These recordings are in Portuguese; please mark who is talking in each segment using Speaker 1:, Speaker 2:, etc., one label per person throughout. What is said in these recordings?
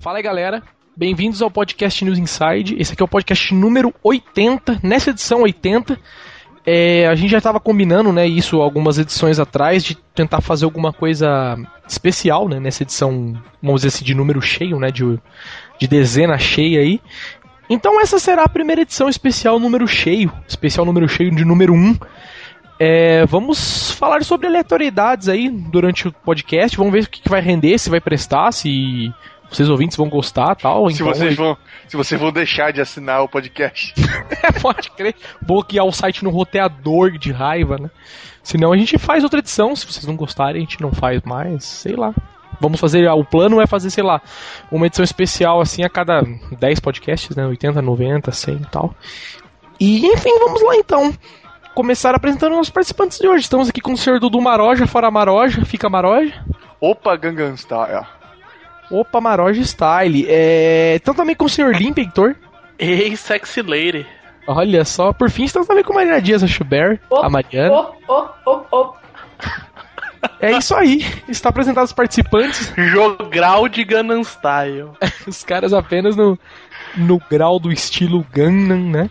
Speaker 1: Fala aí, galera. Bem-vindos ao podcast News Inside. Esse aqui é o podcast número 80, nessa edição 80. É, a gente já estava combinando, né, isso algumas edições atrás, de tentar fazer alguma coisa especial, né, nessa edição, vamos dizer assim, de número cheio, né, de, de dezena cheia aí. Então essa será a primeira edição especial número cheio, especial número cheio de número 1. É, vamos falar sobre aleatoriedades aí durante o podcast, vamos ver o que, que vai render, se vai prestar, se vocês ouvintes vão gostar tal.
Speaker 2: Se,
Speaker 1: então,
Speaker 2: vocês vão, se vocês vão deixar de assinar o podcast.
Speaker 1: é, pode crer. Bloquear o site no roteador de raiva, né? Senão a gente faz outra edição. Se vocês não gostarem, a gente não faz mais. Sei lá. Vamos fazer. O plano é fazer, sei lá, uma edição especial assim a cada 10 podcasts, né? 80, 90, 100 e tal. E enfim, vamos lá então. Começar apresentando os participantes de hoje. Estamos aqui com o senhor Dudu Maroja, fora Maroja, fica Maroja.
Speaker 2: Opa, Gangan Style.
Speaker 1: Opa, Maroja Style. É... Então também com o senhor Limp, Heitor.
Speaker 3: Ei, sexy lady.
Speaker 1: Olha só, por fim estamos também com a Mariana Dias, a Schubert,
Speaker 4: Oh,
Speaker 1: a Mariana.
Speaker 4: Oh, oh, oh, oh.
Speaker 1: É isso aí. Está apresentado os participantes.
Speaker 3: Jogral de Gangnam Style.
Speaker 1: Os caras apenas no, no grau do estilo Gangnam, né?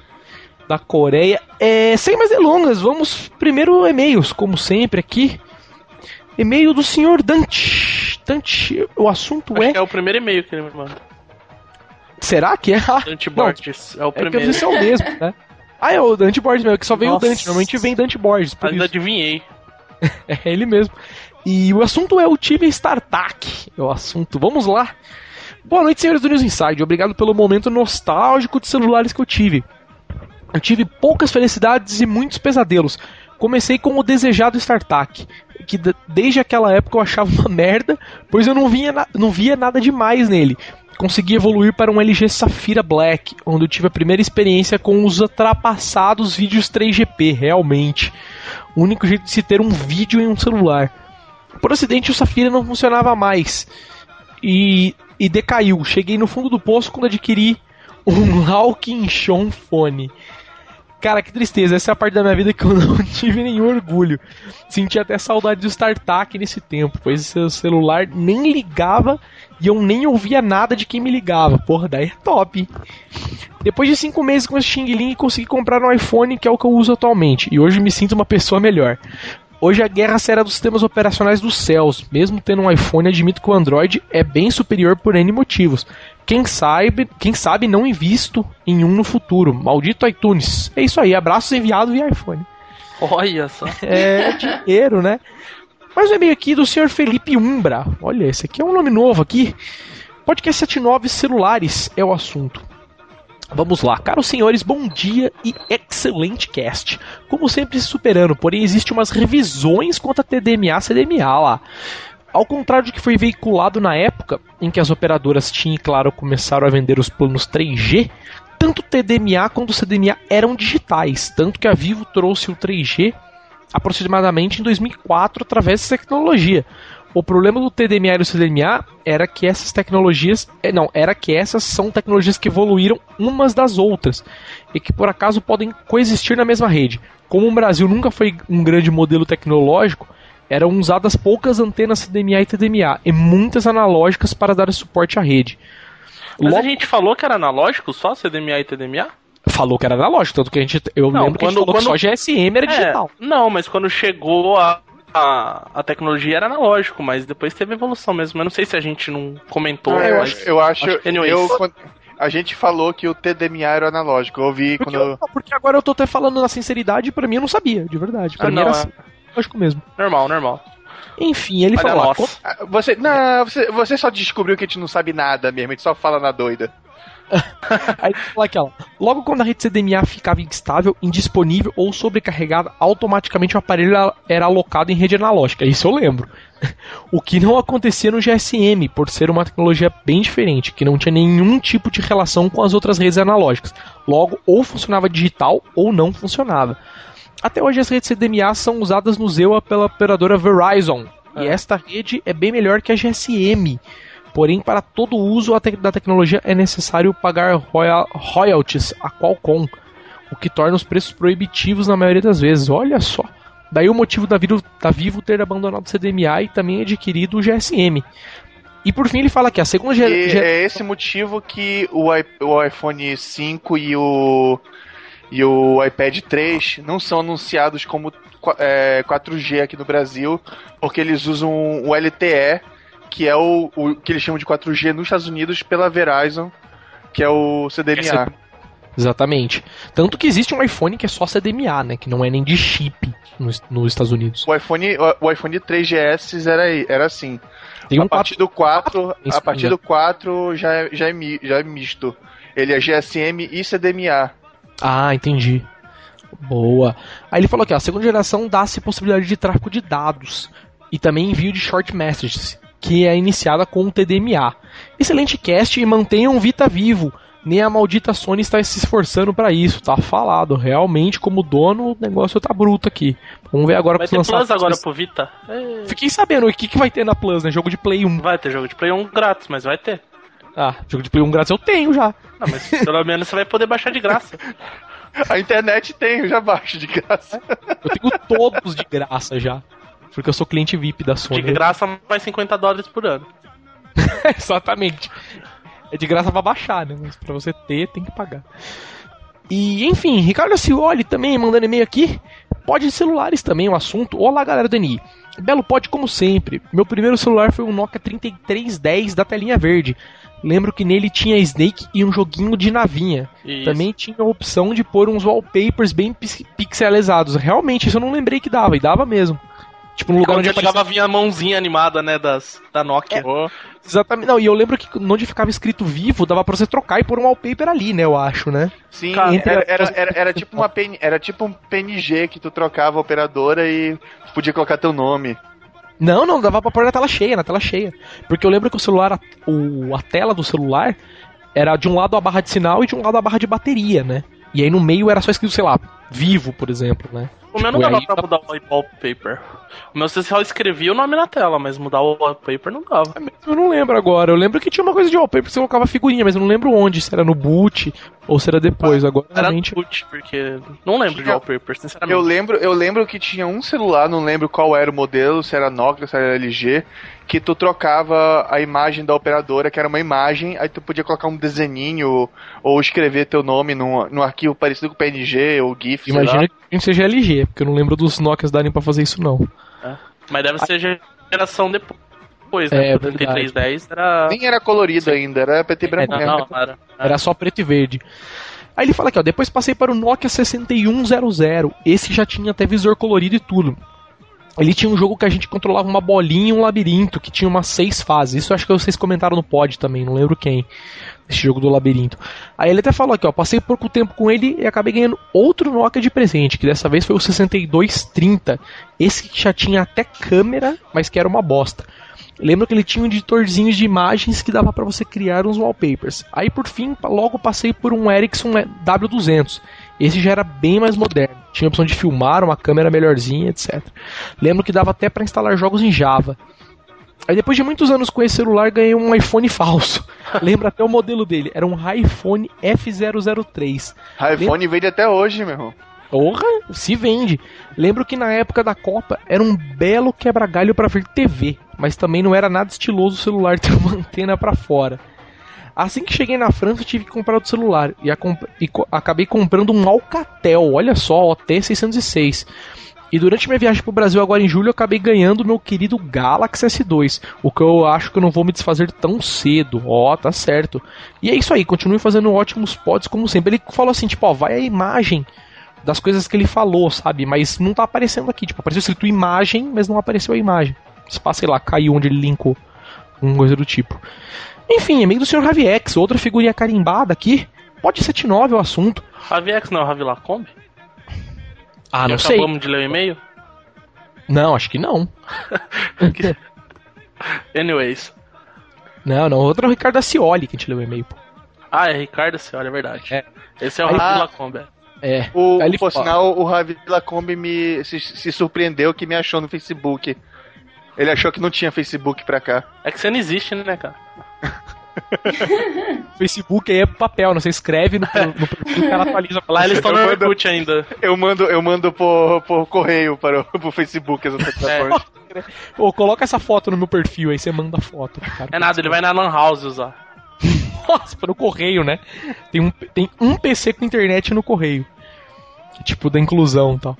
Speaker 1: Da Coreia. É, sem mais delongas, vamos primeiro e-mails, como sempre aqui. E-mail do senhor Dante. Dante, o assunto
Speaker 3: Acho
Speaker 1: é.
Speaker 3: é o primeiro e-mail que ele me manda.
Speaker 1: Será que é? Ah,
Speaker 3: Dante
Speaker 1: não,
Speaker 3: Borges. É o
Speaker 1: é que eu
Speaker 3: primeiro.
Speaker 1: se é o mesmo, né? Ah, é o Dante Borges mesmo, que só veio
Speaker 3: Nossa.
Speaker 1: o Dante. Normalmente vem Dante Borges. Por
Speaker 3: Ainda
Speaker 1: isso.
Speaker 3: adivinhei.
Speaker 1: É ele mesmo. E o assunto é o time StarTAC. É o assunto. Vamos lá. Boa noite, senhores do News Inside. Obrigado pelo momento nostálgico de celulares que eu tive. Eu tive poucas felicidades e muitos pesadelos. Comecei com o desejado StarTAC, que desde aquela época eu achava uma merda, pois eu não, vinha não via nada demais nele. Consegui evoluir para um LG Safira Black, onde eu tive a primeira experiência com os ultrapassados vídeos 3GP, realmente. O único jeito de se ter um vídeo em um celular. Por acidente, o Safira não funcionava mais. E, e decaiu. Cheguei no fundo do poço quando adquiri um Hawking Shon Fone. Cara, que tristeza. Essa é a parte da minha vida que eu não tive nenhum orgulho. Senti até saudade do StarTAC nesse tempo, pois seu celular nem ligava e eu nem ouvia nada de quem me ligava. Porra, daí é top. Depois de cinco meses com esse Xing Ling, consegui comprar um iPhone, que é o que eu uso atualmente. E hoje me sinto uma pessoa melhor. Hoje a guerra será dos sistemas operacionais dos céus. Mesmo tendo um iPhone, admito que o Android é bem superior por N motivos. Quem sabe, quem sabe não invisto em um no futuro. Maldito iTunes. É isso aí, abraços enviados via iPhone.
Speaker 3: Olha só.
Speaker 1: É dinheiro, né? Mais um e-mail aqui do senhor Felipe Umbra. Olha, esse aqui é um nome novo aqui. Podcast 79 celulares é o assunto. Vamos lá, caros senhores, bom dia e excelente cast. Como sempre se superando, porém existe umas revisões quanto a TDMA CDMA lá. Ao contrário do que foi veiculado na época em que as operadoras e Claro começaram a vender os planos 3G, tanto o TDMA quanto o CDMA eram digitais, tanto que a Vivo trouxe o 3G aproximadamente em 2004 através dessa tecnologia. O problema do TDMA e do CDMA era que essas tecnologias, eh, não, era que essas são tecnologias que evoluíram umas das outras e que por acaso podem coexistir na mesma rede. Como o Brasil nunca foi um grande modelo tecnológico, eram usadas poucas antenas CDMA e TDMA e muitas analógicas para dar suporte à rede.
Speaker 3: Mas a
Speaker 1: Logo-
Speaker 3: gente falou que era analógico só, CDMA e TDMA?
Speaker 1: falou que era analógico, tanto que a gente, eu
Speaker 3: Não,
Speaker 1: lembro que a gente
Speaker 3: quando-
Speaker 1: falou que só
Speaker 3: quando-
Speaker 1: GSM era digital.
Speaker 3: É, não, mas quando chegou a, a, a tecnologia era analógico, mas depois teve evolução mesmo. Eu não sei se a gente não comentou.
Speaker 2: Ah, eu
Speaker 3: mas-
Speaker 2: acho, eu acho,
Speaker 3: acho anyways.
Speaker 2: eu, quando- a gente falou que o TDMA era analógico. Eu ouvi
Speaker 1: Porque,
Speaker 2: quando.
Speaker 1: eu- porque agora eu tô até falando na sinceridade, pra mim eu não sabia, de verdade. Pra
Speaker 3: Ah,
Speaker 1: mim
Speaker 3: não,
Speaker 1: era
Speaker 3: é.
Speaker 1: assim, lógico mesmo.
Speaker 3: Normal, normal.
Speaker 1: Enfim, ele
Speaker 3: Olha
Speaker 1: falou. lá,
Speaker 3: nossa.
Speaker 2: Ah, Você, não, você, você só descobriu que a gente não sabe nada mesmo, a gente só fala na doida.
Speaker 1: Aí fala aquela. Logo quando a rede CDMA ficava instável, indisponível ou sobrecarregada, automaticamente o aparelho era- alocado em rede analógica. Isso eu lembro. O que não acontecia no GSM, por ser uma tecnologia bem diferente, que não tinha nenhum tipo de relação com as outras redes analógicas. Logo, ou funcionava digital ou não funcionava. Até hoje as redes CDMA são usadas no Zewa pela operadora Verizon. E esta rede é bem melhor que a GSM. Porém, para todo uso da tecnologia é necessário pagar royal- royalties a Qualcomm, o que torna os preços proibitivos na maioria das vezes. Olha só. Daí o motivo da Vivo, da Vivo ter abandonado o CDMA e também adquirido o GSM. E por fim ele fala que a segunda geração.
Speaker 2: é esse motivo que o, i- o iPhone 5 e o, e o iPad 3 não são anunciados como é, 4G aqui no Brasil, porque eles usam o LTE, que é o, o que eles chamam de 4G nos Estados Unidos pela Verizon, que é o CDMA.
Speaker 1: Exatamente. Tanto que existe um iPhone que é só CDMA, né? Que não é nem de chip nos, nos Estados Unidos.
Speaker 2: O iPhone, o, o iPhone 3GS era, era assim.
Speaker 1: Tem um
Speaker 2: a partir do 4,
Speaker 1: Isso,
Speaker 2: a partir
Speaker 1: já.
Speaker 2: do 4 já, é- já, é, já é misto. Ele é GSM e CDMA.
Speaker 1: Ah, entendi. Boa. Aí ele falou que a segunda geração dá-se possibilidade de tráfego de dados e também envio de short messages, que é iniciada com o TDMA. Excelente cast e mantenham o Vita vivo. Nem a maldita Sony está se esforçando para isso, tá falado. Realmente, como dono, o negócio tá bruto aqui. Vamos ver agora
Speaker 3: Vai
Speaker 1: que
Speaker 3: ter
Speaker 1: lançar-
Speaker 3: Plus agora pro Vita? É,
Speaker 1: Fiquei sabendo o que, que vai ter na Plus, né? Jogo de Play 1.
Speaker 3: Vai ter jogo de Play 1 grátis, mas vai ter.
Speaker 1: Ah, jogo de Play 1 grátis eu tenho já.
Speaker 3: Não, mas pelo menos você vai poder baixar de graça.
Speaker 2: A internet tem, eu já baixo de graça.
Speaker 1: Eu tenho todos de graça já. Porque eu sou cliente VIP da
Speaker 3: De
Speaker 1: Sony.
Speaker 3: graça mais 50 dólares por ano.
Speaker 1: Exatamente. É de graça pra baixar, né? Mas pra você ter, tem que pagar. E, enfim, Ricardo Cioli também mandando e-mail aqui. Pode de celulares também, o assunto. Olá, galera do NI. Belo pode, como sempre. Meu primeiro celular foi um Nokia 3310 da telinha verde. Lembro que nele tinha Snake e um joguinho de navinha.
Speaker 3: Isso.
Speaker 1: Também tinha a opção de pôr uns wallpapers bem pix- pixelizados. Realmente, isso eu não lembrei que dava, e dava mesmo. Tipo, no lugar onde
Speaker 3: você ligava, vinha a mãozinha animada, né, das, da Nokia.
Speaker 1: Exatamente. Não, e eu lembro que onde ficava escrito vivo, dava pra você trocar e pôr um wallpaper ali, né? Eu acho, né?
Speaker 2: Sim,
Speaker 3: Cara,
Speaker 2: era, era, era, era tipo uma PN, era tipo um PNG que tu trocava a operadora e podia colocar teu nome.
Speaker 1: Não, não, dava pra pôr na tela cheia, na tela cheia. Porque eu lembro que o celular, a, o, a tela do celular, era de um lado a barra de sinal e de um lado a barra de bateria, né? E aí no meio era só escrito, sei lá, vivo, por exemplo, né?
Speaker 3: O meu não
Speaker 1: Tipo,
Speaker 3: dava pra
Speaker 1: tá-
Speaker 3: mudar o wallpaper. O meu você só escrevia o nome na tela, mas mudar o wallpaper não dava.
Speaker 1: Eu não lembro agora. Eu lembro que tinha uma coisa de wallpaper que você colocava figurinha, mas eu não lembro onde, se era no boot ou se era depois. Agora
Speaker 3: Era
Speaker 1: realmente.
Speaker 3: boot, porque não lembro de
Speaker 2: Tinha-
Speaker 3: wallpaper,
Speaker 2: Eu
Speaker 3: sinceramente.
Speaker 2: lembro, eu lembro que tinha um celular, não lembro qual era o modelo, se era Nokia, se era LG, que tu trocava a imagem da operadora, que era uma imagem, aí tu podia colocar um desenhinho ou escrever teu nome num, num arquivo parecido com PNG ou GIF, sei lá.
Speaker 1: Imagina que seja LG, porque eu não lembro dos Nokias darem pra fazer isso, não.
Speaker 3: Mas deve ser geração depois, né?
Speaker 1: É,
Speaker 3: o 3310 era.
Speaker 2: Nem era colorido ainda, era PT e branco
Speaker 3: Não,
Speaker 2: mesmo.
Speaker 3: não, era.
Speaker 1: Era só preto e verde. Aí ele fala aqui, ó, depois passei para o Nokia 6100. Esse já tinha até visor colorido e tudo. Ele tinha um jogo que a gente controlava uma bolinha e um labirinto, que tinha umas seis fases. Isso acho que vocês comentaram no pod também, não lembro quem. Esse jogo do labirinto. Aí ele até falou aqui, ó, passei pouco tempo com ele e acabei ganhando outro Nokia de presente, que dessa vez foi o 6230. Esse que já tinha até câmera, mas que era uma bosta. Lembro que ele tinha um editorzinho de imagens que dava pra você criar uns wallpapers. Aí por fim, logo passei por um Ericsson W200. Esse já era bem mais moderno. Tinha a opção de filmar, uma câmera melhorzinha, etc. Lembro que dava até pra instalar jogos em Java. Aí depois de muitos anos com esse celular, ganhei um iPhone falso. Lembro até o modelo dele. Era um iPhone F003.
Speaker 2: iPhone vende até hoje, meu irmão.
Speaker 1: Porra, se vende. Lembro que na época da Copa era um belo quebra-galho pra ver TV, mas também não era nada estiloso o celular ter uma antena pra fora. Assim que cheguei na França, tive que comprar outro celular e, comp- e co- acabei comprando um Alcatel, olha só, OT606. E durante minha viagem pro Brasil agora em julho, eu acabei ganhando meu querido Galaxy S2, o que eu acho que eu não vou me desfazer tão cedo. Ó, tá certo. E é isso aí, continue fazendo ótimos pods como sempre. Ele falou assim, tipo, ó, vai a imagem das coisas que ele falou, sabe? Mas não tá aparecendo aqui. Tipo, apareceu escrito imagem, mas não apareceu a imagem. Se pá, sei lá, caiu onde ele linkou. Uma coisa do tipo. Enfim, amigo do Sr. Raviex, outra figurinha carimbada aqui. Pode 79 o assunto.
Speaker 3: Raviex não é o Ravi Lacombe?
Speaker 1: Ah, não sei.
Speaker 3: Acabamos de ler o e-mail?
Speaker 1: Não, acho que não.
Speaker 3: Anyways.
Speaker 1: Não, não. Outro é o Ricardo Acioli que a gente leu o e-mail. pô.
Speaker 3: Ah, é Ricardo Senhora, é verdade.
Speaker 1: É.
Speaker 3: Esse é o
Speaker 1: Aí-
Speaker 3: Ravi
Speaker 2: Ah.
Speaker 3: Lacombe.
Speaker 1: É.
Speaker 2: O,
Speaker 1: Aí ele
Speaker 2: por
Speaker 1: fala-
Speaker 2: sinal, o Ravi Lacombe me, se, se surpreendeu que me achou no Facebook. Ele achou que não tinha Facebook pra cá.
Speaker 3: É que você não existe, né, cara?
Speaker 1: Facebook aí é papel, não? Você escreve no, no perfil e o cara atualiza pra
Speaker 3: Lá eles estão no Orkut ainda.
Speaker 2: Eu mando, eu mando por, por correio para o pro Facebook essa
Speaker 3: É.
Speaker 2: é.
Speaker 1: Ô, coloca essa foto no meu perfil aí, você manda a foto. Cara.
Speaker 3: É nada, ele vai na Lan House usar.
Speaker 1: Nossa, no correio, né? Tem um, tem um PC com internet no correio. Tipo, da inclusão e tal.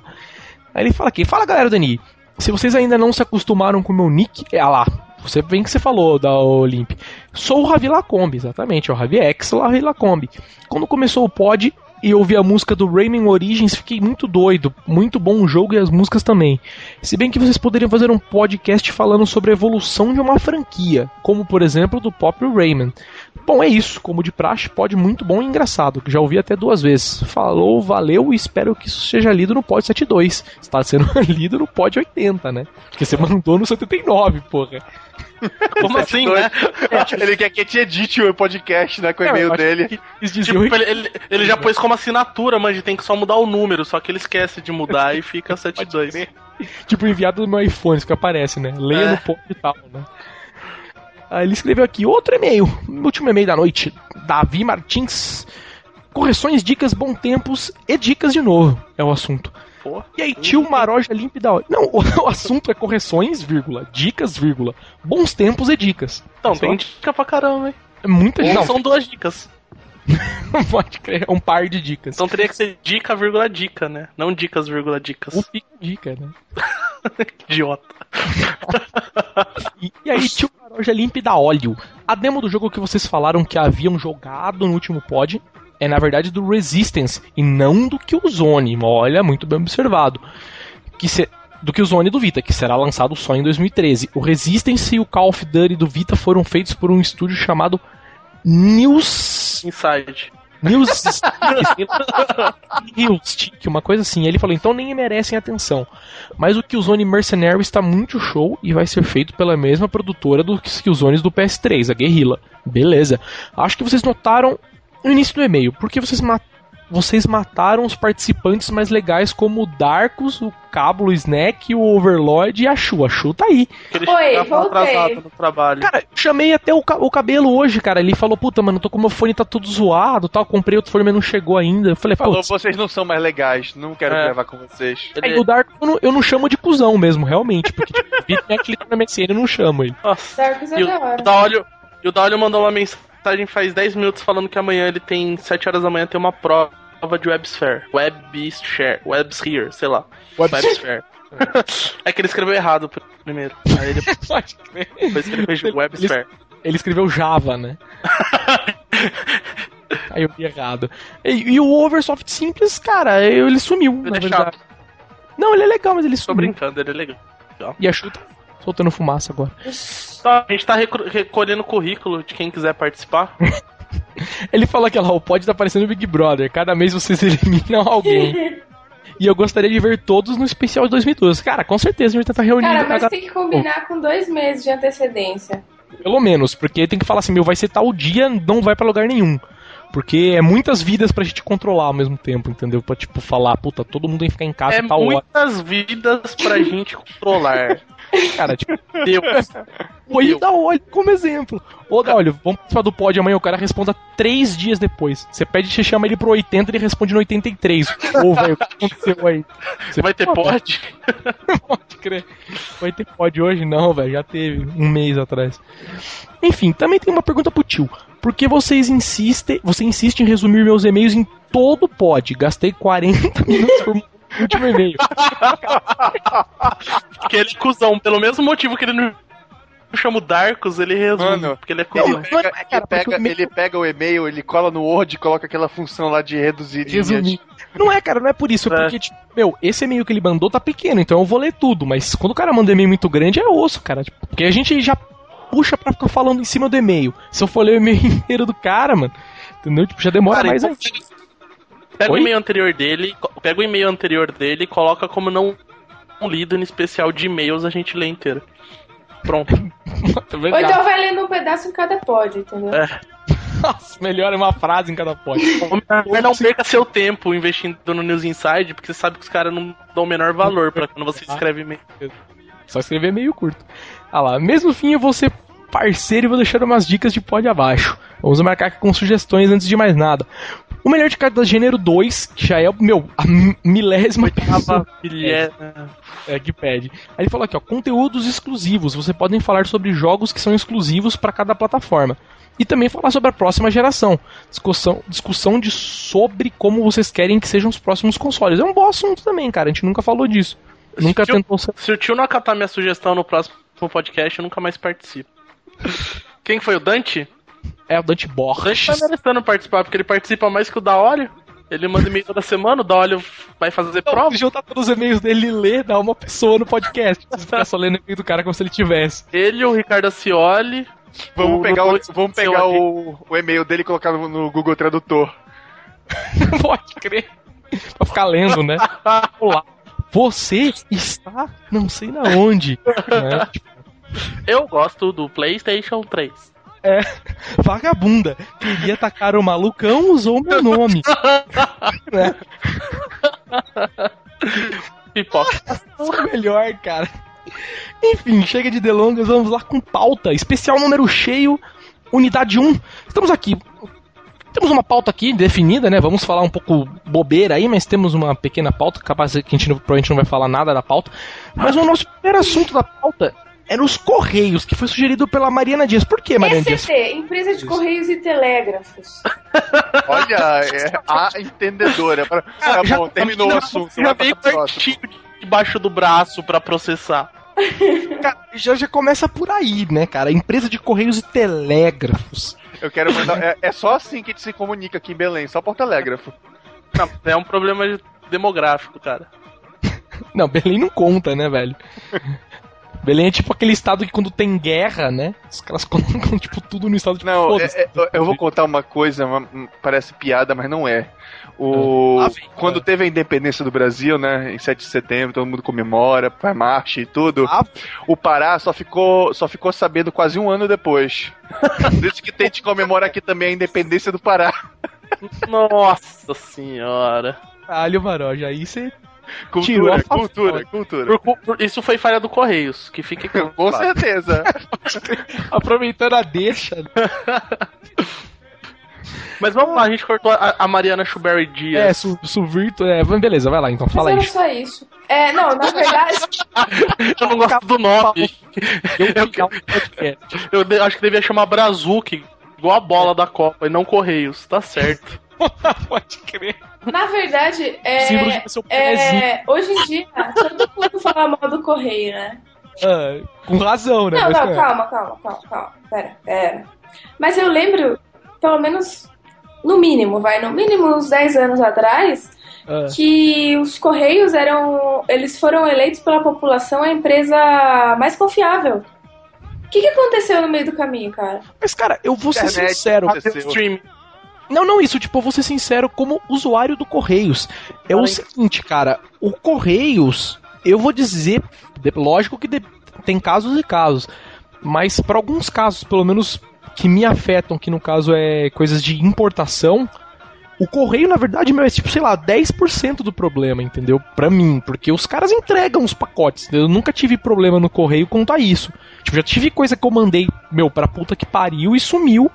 Speaker 1: Aí ele fala aqui, fala galera Dani, se vocês ainda não se acostumaram com o meu nick, é ah lá, você bem que você falou da Olimp. Sou o Ravi Lacombe, exatamente, é o Ravi X Ravi Lacombe. Quando começou o pod e ouvi a música do Rayman Origins, fiquei muito doido. Muito bom o jogo e as músicas também. Se bem que vocês poderiam fazer um podcast falando sobre a evolução de uma franquia, como por exemplo do próprio Rayman. Bom, é isso. Como de praxe, pode muito bom e engraçado, já ouvi até duas vezes. Falou, valeu e espero que isso seja lido no pod 72. Está sendo lido no pod 80, né? Porque você mandou no 79, porra.
Speaker 3: Como assim, né?
Speaker 2: Ele quer que te edite o podcast, né? Com o
Speaker 1: eu
Speaker 2: e-mail dele.
Speaker 3: Tipo, ele, ele, ele já pôs como assinatura, mas tem que só mudar o número, só que ele esquece de mudar e fica 72.
Speaker 1: tipo enviado no meu iPhone, isso que aparece, né? Leia
Speaker 3: É.
Speaker 1: no pod e tal, né? Aí ele escreveu aqui outro e-mail, último e-mail da noite. Davi Martins. Correções, dicas, bom tempos e dicas de novo. É o assunto.
Speaker 3: Pô.
Speaker 1: E aí, tio Maroja límpida. Não, o, o assunto é correções, vírgula, dicas, vírgula, bons tempos e dicas.
Speaker 3: Então,
Speaker 1: Só-
Speaker 3: tem dica pra caramba, hein?
Speaker 1: É muita
Speaker 3: Ou.
Speaker 1: Não,
Speaker 3: são duas dicas.
Speaker 1: pode crer, é um par de dicas.
Speaker 3: Então teria que ser dica, vírgula, dica, né? Não dicas, vírgula, dicas.
Speaker 1: Um fica dica, né?
Speaker 3: Idiota.
Speaker 1: E, e aí, tio Maroja límpida óleo. A demo do jogo que vocês falaram que haviam jogado no último pod é na verdade do Resistance e não do Killzone. Olha, muito bem observado. Que se, do Killzone do Vita, que será lançado só em 2013. O Resistance e o Call of Duty do Vita foram feitos por um estúdio chamado News
Speaker 3: Inside.
Speaker 1: News Newstick, uma coisa assim. Ele falou, então nem merecem atenção. Mas o Killzone Mercenary está muito show e vai ser feito pela mesma produtora dos Killzones do PS3, a Guerrilla. Beleza. Acho que vocês notaram no início do e-mail, porque vocês ma- vocês mataram os participantes mais legais como o Darkus, o Cablo, o Snack, o Overlord e a Shu. A Shu tá aí.
Speaker 3: Que
Speaker 4: Oi, voltei.
Speaker 3: no trabalho.
Speaker 1: Cara, chamei até o, ca- o cabelo hoje, cara. Ele falou, puta, mano, tô com o meu fone tá todo zoado tal. Comprei outro fone, mas não chegou ainda. Eu falei,
Speaker 2: Falou, vocês não são mais legais, não quero
Speaker 3: É.
Speaker 2: gravar com vocês.
Speaker 1: Aí o Dark eu não, eu não chamo de cuzão mesmo, realmente. Porque, tipo, ele tá na MSN eu não chamo ele.
Speaker 3: Nossa.
Speaker 4: Darkus é
Speaker 3: E o,
Speaker 4: da
Speaker 3: o
Speaker 4: hora.
Speaker 3: Daolio, e o Daolio mandou uma mensagem faz 10 minutos falando que amanhã ele tem 7 horas da manhã tem uma prova de Websphere. Websphere. Websphere, sei lá. Websphere. é que ele escreveu errado primeiro. Aí ele
Speaker 1: Pode crer.
Speaker 3: depois escreveu Websphere.
Speaker 1: Ele escreveu Java, né? Aí eu vi errado. E, e o Oversoft Simples, cara, ele sumiu, na
Speaker 3: Ele é
Speaker 1: verdade.
Speaker 3: chato.
Speaker 1: Não, ele é legal, mas ele
Speaker 3: Tô
Speaker 1: sumiu.
Speaker 3: brincando, ele é legal.
Speaker 1: E a Shu tá soltando fumaça agora.
Speaker 3: Então, a gente tá recolhendo currículo de quem quiser participar.
Speaker 1: Ele fala que lá, o pod tá parecendo Big Brother. Cada mês vocês eliminam alguém. E eu gostaria de ver todos no especial de 2012. Cara, com certeza a gente tá reunindo.
Speaker 4: Cara, mas
Speaker 1: galera-
Speaker 4: tem que combinar com dois meses de antecedência.
Speaker 1: Pelo menos, porque tem que falar assim, meu, vai ser tal dia, não vai pra lugar nenhum. Porque é muitas vidas pra gente controlar ao mesmo tempo, entendeu? Pra, tipo, falar, puta, todo mundo tem que ficar em casa
Speaker 3: É
Speaker 1: tal hora.
Speaker 3: muitas vidas pra gente controlar.
Speaker 1: Cara, tipo,
Speaker 3: Deus.
Speaker 1: foi da olho como exemplo. Ô, da olho, vamos participar do pod amanhã, o cara responda três dias depois. Você pede, você chama ele pro 80, ele responde no 83. Ô, velho, o que aconteceu aí? Você
Speaker 3: Vai ter
Speaker 1: Pô,
Speaker 3: pod?
Speaker 1: Pode crer. Vai ter pod hoje? Não, velho. Já teve um mês atrás. Enfim, também tem uma pergunta pro tio. Por que vocês insistem, você insiste em resumir meus e-mails em todo pod? Gastei 40 minutos por último e-mail.
Speaker 3: Porque ele é cuzão. Pelo mesmo motivo que ele não chama o Darkus, ele resume.
Speaker 2: Mano,
Speaker 3: porque ele é
Speaker 2: Ele
Speaker 3: cuzão.
Speaker 2: pega,
Speaker 1: cara,
Speaker 2: ele, pega,
Speaker 1: o e-mail-
Speaker 2: ele pega o e-mail, ele cola no Word e coloca aquela função lá de reduzir.
Speaker 1: Resumir. Não é, cara, não é por isso. É
Speaker 3: É.
Speaker 1: porque, tipo, meu, esse e-mail que ele mandou tá pequeno, então eu vou ler tudo. Mas quando o cara manda um e-mail muito grande, é osso, cara. Tipo, porque a gente já puxa pra ficar falando em cima do e-mail. Se eu for ler o e-mail inteiro do cara, mano, entendeu? Tipo, já demora
Speaker 3: Cara,
Speaker 1: mais
Speaker 3: então. Pega
Speaker 1: Oi?
Speaker 3: o e-mail anterior dele, pega o e-mail anterior dele e coloca como não lido no especial de e-mails, a gente lê inteiro. Pronto.
Speaker 4: Ou então vai lendo um pedaço em cada pod, entendeu?
Speaker 3: É.
Speaker 1: Nossa, melhor é uma frase em cada pod.
Speaker 3: Não perca seu tempo investindo no News Inside, porque você sabe que os caras não dão o menor valor pra quando você escreve e-mail.
Speaker 1: Só escrever meio curto. Ah lá, mesmo fim eu vou ser parceiro e vou deixar umas dicas de pódio abaixo. Vamos marcar aqui com sugestões antes de mais nada. O melhor de cada gênero 2, que já é, meu, a milésima
Speaker 3: filha.
Speaker 1: é, que pede. Aí ele falou aqui, ó, conteúdos exclusivos. Você podem falar sobre jogos que são exclusivos para cada plataforma. E também falar sobre a próxima geração. Discussão, discussão de sobre como vocês querem que sejam os próximos consoles. É um bom assunto também, cara. A gente nunca falou disso. Nunca
Speaker 3: tio-
Speaker 1: tentou ser.
Speaker 3: Se o tio não acatar minha sugestão no próximo podcast, eu nunca mais participo. Quem foi o Dante?
Speaker 1: É o Dante Borges.
Speaker 3: tá merecendo participar, porque ele participa mais que o Daolio. Ele manda e-mail toda semana, o Daolio vai fazer prova.
Speaker 1: Não, juntar todos os e-mails dele e ler, dá uma pessoa no podcast. Você ficar só lendo o e-mail do cara como se ele tivesse.
Speaker 3: Ele, o Ricardo Acioli.
Speaker 2: Vamos
Speaker 3: o
Speaker 2: pegar, o, vamos pegar o, o e-mail dele e colocar no, no Google Tradutor.
Speaker 1: Pode crer. Pra ficar lendo, né? Olá. Você está não sei na onde. né?
Speaker 3: Eu gosto do PlayStation 3.
Speaker 1: Vagabunda. Queria atacar o malucão, usou meu nome. né?
Speaker 3: Pipoca.
Speaker 1: É melhor, cara. Enfim, chega de delongas, vamos lá com pauta. Especial número cheio, unidade 1. Estamos aqui. Temos uma pauta aqui definida, né? Vamos falar um pouco bobeira aí, mas temos uma pequena pauta, capaz que a gente provavelmente não vai falar nada da pauta. Mas o nosso primeiro assunto da pauta era os Correios, que foi sugerido pela Mariana Dias. Por que, Mariana Dias?
Speaker 4: ECT, Empresa de Correios e Telégrafos.
Speaker 2: Olha, é a entendedora. Tá
Speaker 1: já-
Speaker 2: bom, terminou o assunto.
Speaker 3: Já veio partido debaixo do braço pra processar.
Speaker 1: Cara, já, já começa por aí, né, cara? Empresa de Correios e Telégrafos.
Speaker 2: Eu quero mandar. É, é só assim que a gente se comunica aqui em Belém, só por telégrafo.
Speaker 3: Não, é um problema de- demográfico, cara.
Speaker 1: Não, Belém não conta, né, velho? Belém é tipo aquele estado que quando tem guerra, né? Os caras colocam, tipo, tudo no estado de
Speaker 2: Não, é- é- eu- vou contar uma coisa, uma- hum, parece piada, mas não é. O,
Speaker 1: Ah, vem,
Speaker 2: quando teve a independência do Brasil, né, em 7 de setembro, todo mundo comemora, faz marcha e tudo.
Speaker 1: Ah,
Speaker 2: O Pará só ficou, só ficou sabendo quase um ano depois. Isso que tem que comemorar aqui também a independência do Pará.
Speaker 3: Nossa senhora.
Speaker 1: caralho, Maroja, aí você Tirou a
Speaker 2: Cultura, cultura, cultura.
Speaker 3: Por por- isso foi falha do Correios, que fique claro.
Speaker 2: Com certeza.
Speaker 1: aproveitando a deixa. né?
Speaker 3: Mas vamos lá, a gente cortou a, a Mariana Schuberry Dias.
Speaker 1: É, su, subvirto. É, vamos- beleza, vai lá então, fala
Speaker 4: era
Speaker 1: aí.
Speaker 4: só isso. É, não, na verdade,
Speaker 3: Eu não gosto do nome.
Speaker 1: Eu,
Speaker 3: Eu-
Speaker 1: eu,
Speaker 3: acho que devia chamar Brazuki, igual a bola da Copa, e não Correios, tá certo.
Speaker 1: Pode crer.
Speaker 4: na verdade, é, é, hoje em dia, todo mundo fala mal do correio, né?
Speaker 1: Ah, com razão, né?
Speaker 4: Não,
Speaker 1: Mas,
Speaker 4: não,
Speaker 1: cara,
Speaker 4: calma, calma, calma, calma. Pera, pera. Mas eu lembro, pelo menos, no mínimo, vai, no mínimo uns 10 anos atrás,
Speaker 1: ah,
Speaker 4: que os Correios eram. Eles foram eleitos pela população a empresa mais confiável. O que, que aconteceu no meio do caminho, cara?
Speaker 1: Mas, cara, eu vou ser
Speaker 2: Internet.
Speaker 1: sincero.
Speaker 2: Aconteceu.
Speaker 3: Stream.
Speaker 1: Não, não, isso, tipo, eu vou ser sincero como usuário do Correios. É o seguinte, cara, o Correios, eu vou dizer, de- lógico que tem casos e casos, mas para alguns casos, pelo menos que me afetam, que no caso é coisas de importação, o Correio, na verdade, meu, é tipo, sei lá, 10% do problema, entendeu? Pra mim, porque os caras entregam os pacotes. Eu nunca tive problema no Correio quanto a isso. Tipo, já tive coisa que eu mandei, meu, pra puta que pariu e sumiu.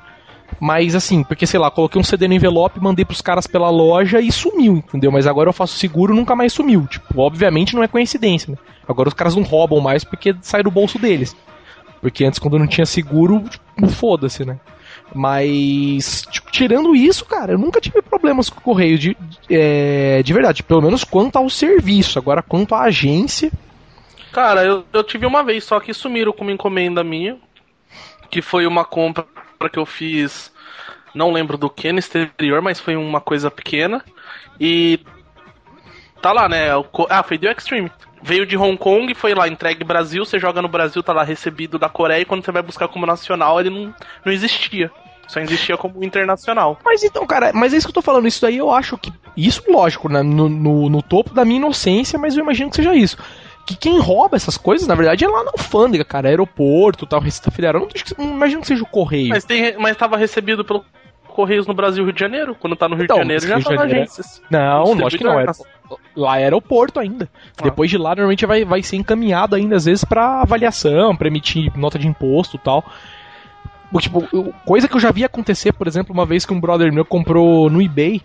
Speaker 1: Mas assim, porque sei lá, coloquei um CD no envelope, mandei pros caras pela loja e sumiu, entendeu? Mas agora eu faço seguro nunca mais sumiu. Tipo, obviamente não é coincidência, né? Agora os caras não roubam mais porque sai do bolso deles. Porque antes, quando não tinha seguro, tipo, foda-se, né? Mas, tipo, tirando isso, cara, eu nunca tive problemas com o correio de, é, de verdade. Pelo menos quanto ao serviço. Agora, quanto à agência.
Speaker 3: Cara, eu, eu tive uma vez só que sumiram com uma encomenda minha, que foi uma compra que eu fiz, não lembro do que no exterior, mas foi uma coisa pequena. E tá lá, né? Ah, foi do Extreme. Veio de Hong Kong, foi lá, entregue Brasil, você joga no Brasil, tá lá recebido da Coreia, e quando você vai buscar como nacional, ele não, não existia. Só existia como internacional.
Speaker 1: Mas então, cara, mas é isso que eu tô falando. Isso daí eu acho que. Isso, lógico, né, no, no, no topo da minha inocência, mas eu imagino que seja isso. Que quem rouba essas coisas, na verdade, é lá na alfândega, cara. Aeroporto, tal, Receita Federal. Não, acho não imagino que seja o correio.
Speaker 3: Mas, tem, mas tava recebido pelo Correios no Brasil Rio de Janeiro. Quando tá no Rio
Speaker 1: Então,
Speaker 3: de Janeiro, já
Speaker 1: Rio
Speaker 3: tá
Speaker 1: é-
Speaker 3: agências.
Speaker 1: Não, lógico que não. É,
Speaker 3: Distribuidor,
Speaker 1: lá é aeroporto ainda.
Speaker 3: Ah.
Speaker 1: Depois de lá, normalmente vai, vai ser encaminhado ainda, às vezes, pra avaliação, pra emitir nota de imposto e tal. Tipo, coisa que eu já vi acontecer, por exemplo, uma vez que um brother meu comprou no eBay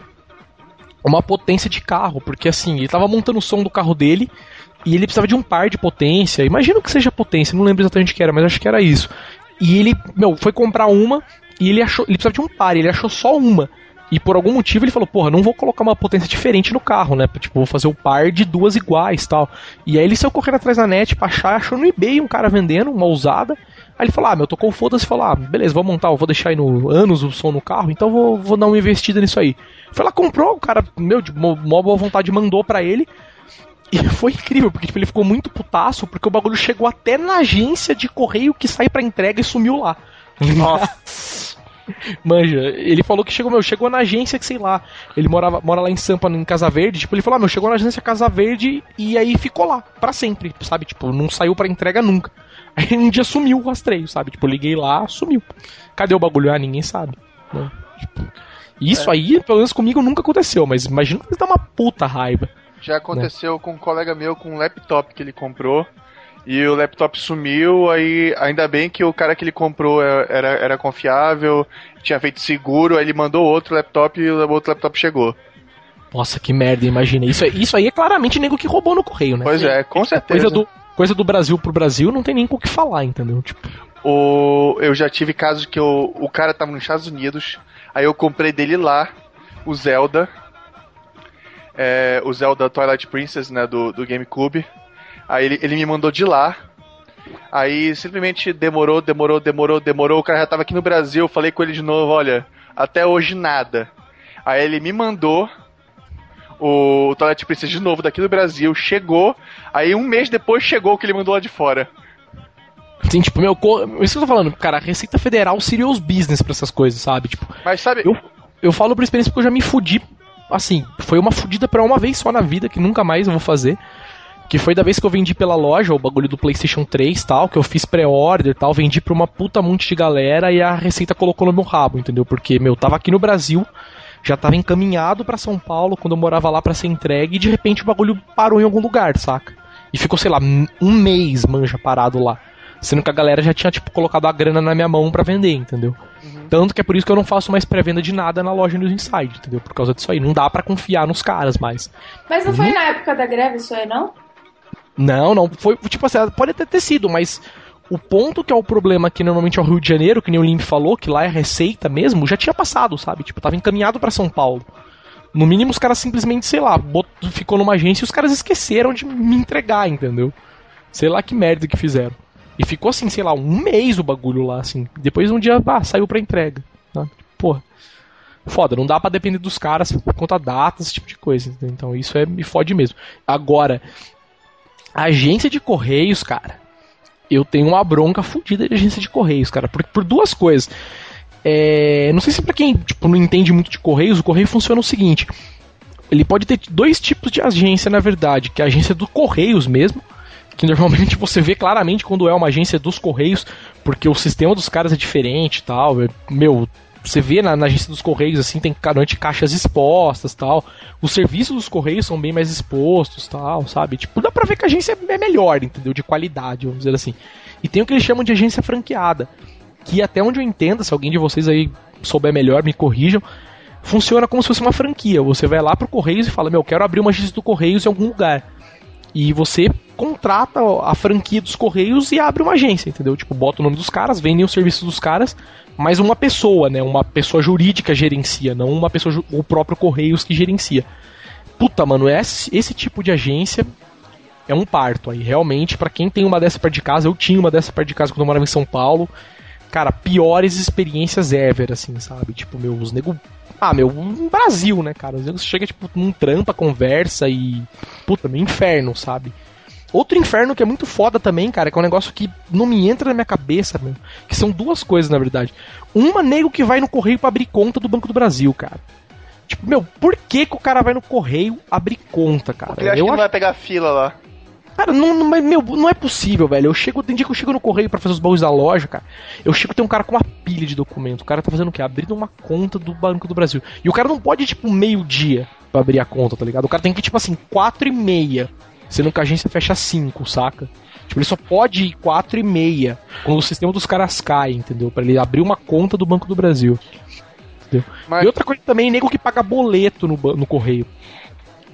Speaker 1: uma potência de carro, porque assim, ele tava montando o som do carro dele e ele precisava de um par de potência. Imagino que seja potência, não lembro exatamente o que era, mas acho que era isso. E ele, meu, foi comprar uma e ele achou, ele precisava de um par, ele achou só uma. E por algum motivo ele falou, porra, não vou colocar uma potência diferente no carro, né? Tipo, vou fazer o um par de duas iguais tal. E aí ele saiu correndo atrás da net pra achar, achou no eBay um cara vendendo, uma usada. Aí ele falou, ah, meu, tocou foda-se falou, ah, beleza, vou montar, vou deixar aí no anos o som no carro, então vou, vou dar uma investida nisso aí. Foi lá, comprou, o cara, meu, de mó boa vontade mandou pra ele. E foi incrível, porque tipo, ele ficou muito putaço, porque o bagulho chegou até na agência de correio que sai pra entrega e sumiu lá. Nossa. Manja, ele falou que chegou, meu, chegou na agência que sei lá. Ele morava, mora lá em Sampa, em Casa Verde. Tipo, ele falou, ah, meu, chegou na agência Casa Verde e aí ficou lá, para sempre, sabe? Tipo, não saiu pra entrega nunca. Aí um dia sumiu o rastreio, sabe? Tipo, liguei lá, sumiu. Cadê o bagulho? Ah, ninguém sabe. Né? Tipo, isso é. aí, pelo menos comigo, nunca aconteceu, mas imagina que dá uma puta raiva.
Speaker 2: Já aconteceu né? com um colega meu com um laptop que ele comprou. E o laptop sumiu, aí ainda bem que o cara que ele comprou é, era, era confiável, tinha feito seguro, aí ele mandou outro laptop e o outro laptop chegou.
Speaker 1: Nossa, que merda, imagina. Isso, isso aí é claramente nego que roubou no correio, né?
Speaker 2: Pois é, com certeza.
Speaker 1: Coisa do, coisa do Brasil pro Brasil não tem nem com o que falar, entendeu? Tipo.
Speaker 2: O, eu já tive casos que eu, o cara tava nos Estados Unidos, aí eu comprei dele lá o Zelda, é, o Zelda Twilight Princess, né, do, do GameCube. Aí ele, ele me mandou de lá. Aí simplesmente demorou, demorou, demorou, demorou. O cara já tava aqui no Brasil. Eu falei com ele de novo: olha, até hoje nada. Aí ele me mandou o Twilight Princess de novo daqui do Brasil. Chegou. Aí um mês depois chegou o que ele mandou lá de fora.
Speaker 1: Sim, tipo, meu. Isso que eu tô falando, cara, a Receita Federal seria os business pra essas coisas, sabe? Tipo,
Speaker 2: Mas sabe.
Speaker 1: Eu, eu falo por experiência porque eu já me fudi assim, foi uma fudida pra uma vez só na vida, que nunca mais eu vou fazer. Que foi da vez que eu vendi pela loja o bagulho do PlayStation 3 tal, que eu fiz pré-order tal, vendi pra uma puta monte de galera e a receita colocou no meu rabo, entendeu? Porque, meu, tava aqui no Brasil, já tava encaminhado para São Paulo quando eu morava lá para ser entregue e de repente o bagulho parou em algum lugar, saca? E ficou, sei lá, um mês, manja, parado lá. Sendo que a galera já tinha, tipo, colocado a grana na minha mão para vender, entendeu? Uhum. Tanto que é por isso que eu não faço mais pré-venda de nada na loja News Inside, entendeu? Por causa disso aí. Não dá para confiar nos caras mais.
Speaker 4: Mas não uhum. foi na época da greve isso aí, não?
Speaker 1: Não, não. Foi, tipo assim, pode até ter sido, mas o ponto que é o problema que normalmente é o Rio de Janeiro, que nem o Limp falou, que lá é receita mesmo, já tinha passado, sabe? Tipo, tava encaminhado para São Paulo. No mínimo, os caras simplesmente, sei lá, botou, ficou numa agência e os caras esqueceram de me entregar, entendeu? Sei lá que merda que fizeram. E ficou assim, sei lá, um mês o bagulho lá, assim. Depois um dia, ah, saiu pra entrega. Tá? Porra. Foda, não dá para depender dos caras por conta datas, esse tipo de coisa. Então isso é me fode mesmo. Agora, agência de correios, cara. Eu tenho uma bronca fodida de agência de correios, cara. Por, por duas coisas. É, não sei se pra quem tipo, não entende muito de correios, o correio funciona o seguinte. Ele pode ter dois tipos de agência, na verdade, que é a agência do Correios mesmo, que normalmente você vê claramente quando é uma agência dos Correios, porque o sistema dos caras é diferente e tal. É, meu, você vê na, na, agência dos Correios, assim, tem normalmente caixas expostas tal. Os serviços dos Correios são bem mais expostos tal, sabe? Tipo, dá pra ver que a agência é melhor, entendeu? De qualidade, vamos dizer assim. E tem o que eles chamam de agência franqueada. Que até onde eu entenda, se alguém de vocês aí souber melhor, me corrijam. Funciona como se fosse uma franquia. Você vai lá pro Correios e fala, meu, quero abrir uma agência do Correios em algum lugar. E você contrata a franquia dos Correios e abre uma agência, entendeu? Tipo, bota o nome dos caras, vendem o serviço dos caras, mas uma pessoa, né? Uma pessoa jurídica gerencia, não uma pessoa, o próprio Correios que gerencia. Puta, mano, esse, esse tipo de agência é um parto aí. Realmente, para quem tem uma dessa perto de casa, eu tinha uma dessa perto de casa quando eu morava em São Paulo. Cara, piores experiências ever, assim, sabe? Tipo, meus nego ah, meu, um Brasil, né, cara? Às vezes chega, tipo, num trampa, conversa e. Puta, meu inferno, sabe? Outro inferno que é muito foda também, cara, que é um negócio que não me entra na minha cabeça, meu. Que são duas coisas, na verdade. Uma, nego que vai no correio para abrir conta do Banco do Brasil, cara. Tipo, meu, por que, que o cara vai no correio abrir conta, cara?
Speaker 2: Porque ele acha eu que não vai pegar fila lá.
Speaker 1: Cara, não, não, meu, não é possível, velho. Eu chego, tem dia que eu chego no correio para fazer os baús da loja, cara. Eu chego tem um cara com uma pilha de documento. O cara tá fazendo o quê? Abrindo uma conta do Banco do Brasil. E o cara não pode, tipo, meio-dia pra abrir a conta, tá ligado? O cara tem que, tipo assim, quatro e meia. Sendo que a agência fecha cinco, saca? Tipo, ele só pode ir 4 e meia quando o sistema dos caras cai, entendeu? Pra ele abrir uma conta do Banco do Brasil. Entendeu?
Speaker 2: Mas
Speaker 1: E outra coisa também, nego que paga boleto no, no correio.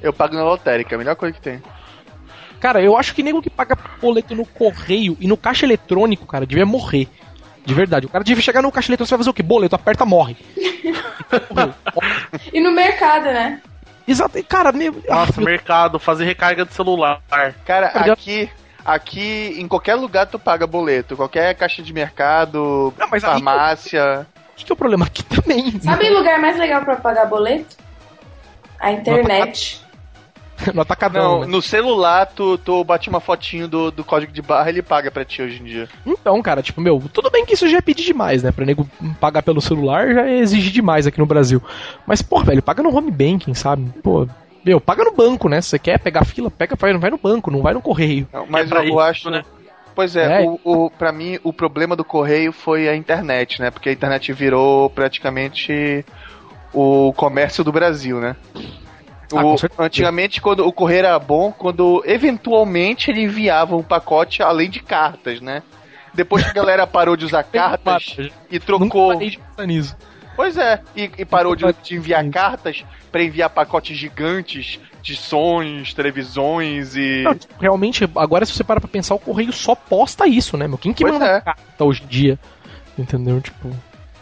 Speaker 2: eu pago na lotérica, a melhor coisa que tem.
Speaker 1: Cara, eu acho que nego que paga boleto no correio e no caixa eletrônico, cara, devia morrer. De verdade. O cara devia chegar no caixa eletrônico e vai fazer o quê? Boleto, aperta, morre. Morreu.
Speaker 4: E no mercado, né?
Speaker 1: Exato. Cara, meu.
Speaker 3: Nossa,
Speaker 1: ah, meu-
Speaker 3: mercado, fazer recarga de celular.
Speaker 2: Cara,
Speaker 1: Cara,
Speaker 2: aqui, aqui em qualquer lugar tu paga boleto, qualquer caixa de mercado,
Speaker 1: Não, mas
Speaker 2: farmácia.
Speaker 1: O que, que é o problema aqui também?
Speaker 4: Sabe o lugar mais legal pra pagar boleto? A internet.
Speaker 1: No atacadão.
Speaker 2: Não,
Speaker 1: né?
Speaker 2: no celular tu, tu bate uma fotinho do, do código de barra ele paga pra ti hoje em dia.
Speaker 1: Então, cara, tipo, meu, tudo bem que isso já é pedir demais, né? Pra nego pagar pelo celular já é exigir demais aqui no Brasil. Mas, pô, velho, paga no home banking, sabe? Pô, meu, paga no banco, né? Se você quer pegar fila, pega, vai, vai no banco, não vai no correio.
Speaker 2: Não, mas
Speaker 3: É
Speaker 2: eu,
Speaker 3: isso,
Speaker 2: acho.
Speaker 3: né?
Speaker 2: Pois é,
Speaker 1: É.
Speaker 2: O, o, pra mim o problema do correio foi a internet, né? Porque a internet virou praticamente o comércio do Brasil, né?
Speaker 1: Ah,
Speaker 2: O- antigamente, quando o correio era bom, quando eventualmente ele enviava um pacote além de cartas, né? Depois que a galera parou de usar cartas e trocou.
Speaker 1: parei de pensar nisso.
Speaker 2: Pois é, e, e parou de, de enviar cartas pra enviar pacotes gigantes de sons, televisões e.
Speaker 1: Não, tipo, realmente, agora se você parar pra pensar, o correio só posta isso, né, meu? Quem que
Speaker 2: Pois
Speaker 1: manda
Speaker 2: é.
Speaker 1: carta hoje em dia? Entendeu? Tipo.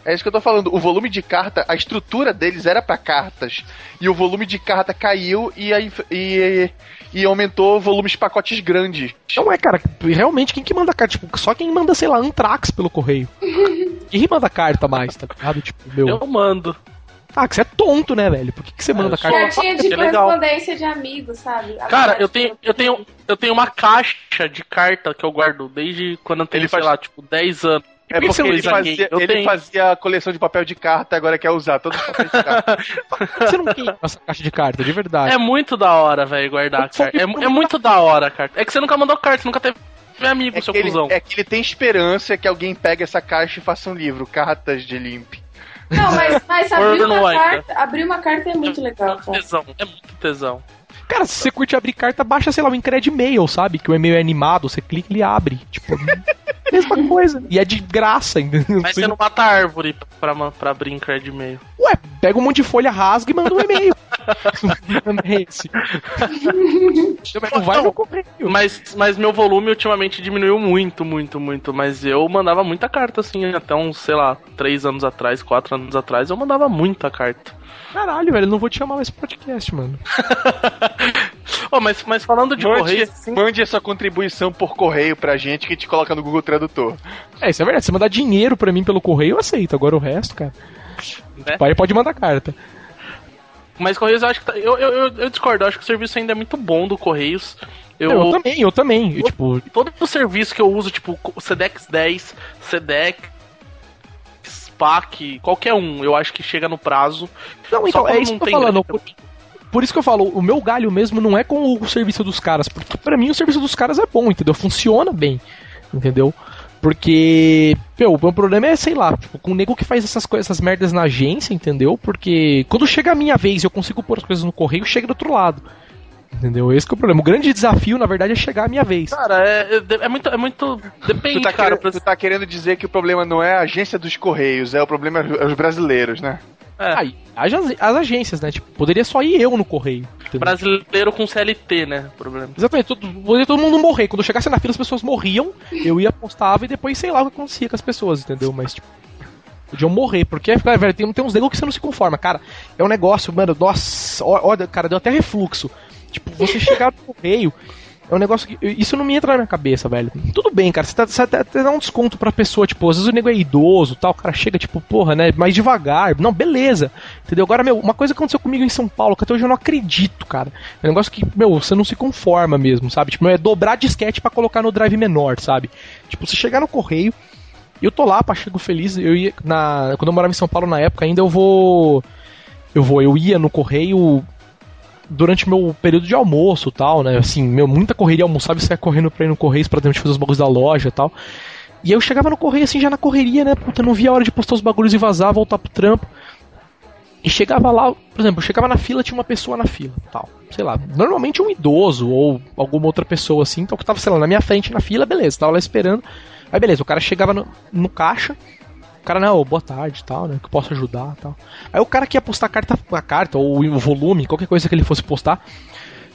Speaker 2: É isso que eu tô falando. O volume de carta, a estrutura deles era pra cartas. E o volume de carta caiu e, a e, e aumentou volumes de pacotes grandes.
Speaker 1: Não é, cara, realmente quem que manda carta? Tipo, só quem manda, sei lá, Antrax pelo correio. quem manda carta mais, tá ligado? Tipo, meu.
Speaker 3: Eu mando.
Speaker 1: Ah, que você é tonto, né, velho? Por que, que você manda
Speaker 3: eu sou-
Speaker 1: carta?
Speaker 4: Cartinha de
Speaker 3: legal.
Speaker 4: correspondência de amigos, sabe?
Speaker 3: Cara, eu tenho, eu tenho, eu tenho uma caixa de carta que eu guardo desde quando eu tenho,
Speaker 2: Ele
Speaker 3: sei
Speaker 2: faz-
Speaker 3: lá, tipo, 10 anos.
Speaker 2: É
Speaker 1: por que
Speaker 2: porque ele, fazia, ele fazia a coleção de papel de carta, agora quer usar todos os papéis de carta.
Speaker 1: Você não queima essa caixa de carta, de verdade?
Speaker 3: É muito da hora, velho, guardar carta. É, é muito da hora, cara. É que você nunca mandou carta, você nunca teve amigo,
Speaker 2: É
Speaker 3: seu
Speaker 2: ele,
Speaker 3: cuzão.
Speaker 2: é que ele tem esperança que alguém pegue essa caixa e faça um livro, Cartas de Limp.
Speaker 4: Não, mas, mas abrir, uma carta, abrir uma carta é muito legal, cara.
Speaker 3: tesão, é muito tesão.
Speaker 1: Cara, se você curte abrir carta, baixa, sei lá, o Incred Mail, sabe? Que o e-mail é animado, você clica e ele abre. Tipo, mesma coisa. E é de graça, entendeu?
Speaker 3: Mas você não mata a árvore pra, pra abrir em cred e-mail.
Speaker 1: Ué, pega um monte de folha, rasga e manda um e-mail. é esse. Mas não vai no.
Speaker 3: Mas, mas meu volume ultimamente diminuiu muito, muito, muito. Mas eu mandava muita carta, assim, até uns, sei lá, 3 anos atrás, 4 anos atrás, eu mandava muita carta.
Speaker 1: Caralho, velho, eu não vou te chamar mais pro podcast, mano.
Speaker 3: Ô, mas, mas falando de
Speaker 2: Mande,
Speaker 3: correio, assim,
Speaker 2: mande a sua contribuição por correio pra gente que a gente coloca no Google Tradutor.
Speaker 1: É, isso é verdade. Se você mandar dinheiro pra mim pelo correio, eu aceito. Agora o resto, cara.
Speaker 3: né?
Speaker 1: O pai pode mandar carta.
Speaker 3: Mas Correios eu acho que. tá- eu, eu, eu, eu discordo, eu acho que o serviço ainda é muito bom do Correios. Eu,
Speaker 1: Eu, também, eu também. Eu, tipo,
Speaker 3: todo o serviço que eu uso, tipo Sedex 10, Sedex, Qualquer um, eu acho que chega no prazo.
Speaker 1: não, então, é isso
Speaker 3: não
Speaker 1: que eu tô falando. Por, por isso que eu falo, o meu galho mesmo não é com o serviço dos caras. Porque pra mim o serviço dos caras é bom, entendeu? Funciona bem, entendeu? Porque, meu, o meu problema é, sei lá, tipo, com o nego que faz essas coisas, essas merdas na agência, entendeu? Porque quando chega a minha vez e eu consigo pôr as coisas no correio, chega do outro lado. Entendeu? Esse que é o problema. O grande desafio, na verdade, é chegar a minha vez.
Speaker 3: Cara, é, é, é muito. É muito. Depende,
Speaker 2: Tu tá,
Speaker 3: cara.
Speaker 2: querendo,
Speaker 3: pra-
Speaker 2: tu tá querendo dizer que o problema não é a agência dos Correios, é o problema é os brasileiros, né?
Speaker 3: é,
Speaker 1: Aí, as, as agências, né? Tipo, poderia só ir eu no correio. entendeu?
Speaker 3: brasileiro com CLT, né? o Problema.
Speaker 1: Exatamente, todo, poderia todo mundo morrer. Quando eu chegasse na fila, as pessoas morriam, eu ia postava e depois sei lá o que acontecia com as pessoas, entendeu? Mas, tipo, podiam morrer, porque, cara, velho, tem, tem uns negócios que você não se conforma, cara. É um negócio, mano, nossa, olha, cara, deu até refluxo. Tipo, você chegar no correio. É um negócio que. Isso não me entra na minha cabeça, velho. Tudo bem, cara. Você, tá, você até, até dá um desconto pra pessoa, tipo, às vezes o nego é idoso tal, o cara chega, tipo, porra, né? Mais devagar. Não, beleza. Entendeu? Agora, meu, uma coisa aconteceu comigo em São Paulo, que até hoje eu não acredito, cara. É um negócio que, meu, você não se conforma mesmo, sabe? Tipo, é dobrar disquete pra colocar no drive menor, sabe? Tipo, você chegar no correio. Eu tô lá, pá, chego feliz. Eu ia. Na, quando eu morava em São Paulo na época, ainda eu vou. Eu vou, eu ia no correio durante meu período de almoço tal, né? Assim, meu, muita correria, almoçava e saia correndo pra ir no Correios pra dentro fazer os bagulhos da loja tal. E eu chegava no correio assim, já na correria, né? Puta, não via a hora de postar os bagulhos e vazar, voltar pro trampo. E chegava lá, por exemplo, chegava na fila, tinha uma pessoa na fila, tal. Sei lá, normalmente um idoso ou alguma outra pessoa assim, então que tava, sei lá, na minha frente na fila, beleza, tava lá esperando. Aí beleza, o cara chegava no, no caixa, o cara, não, boa tarde tal, né? Que eu posso ajudar tal. Aí o cara que ia postar a carta, a carta ou o volume, qualquer coisa que ele fosse postar,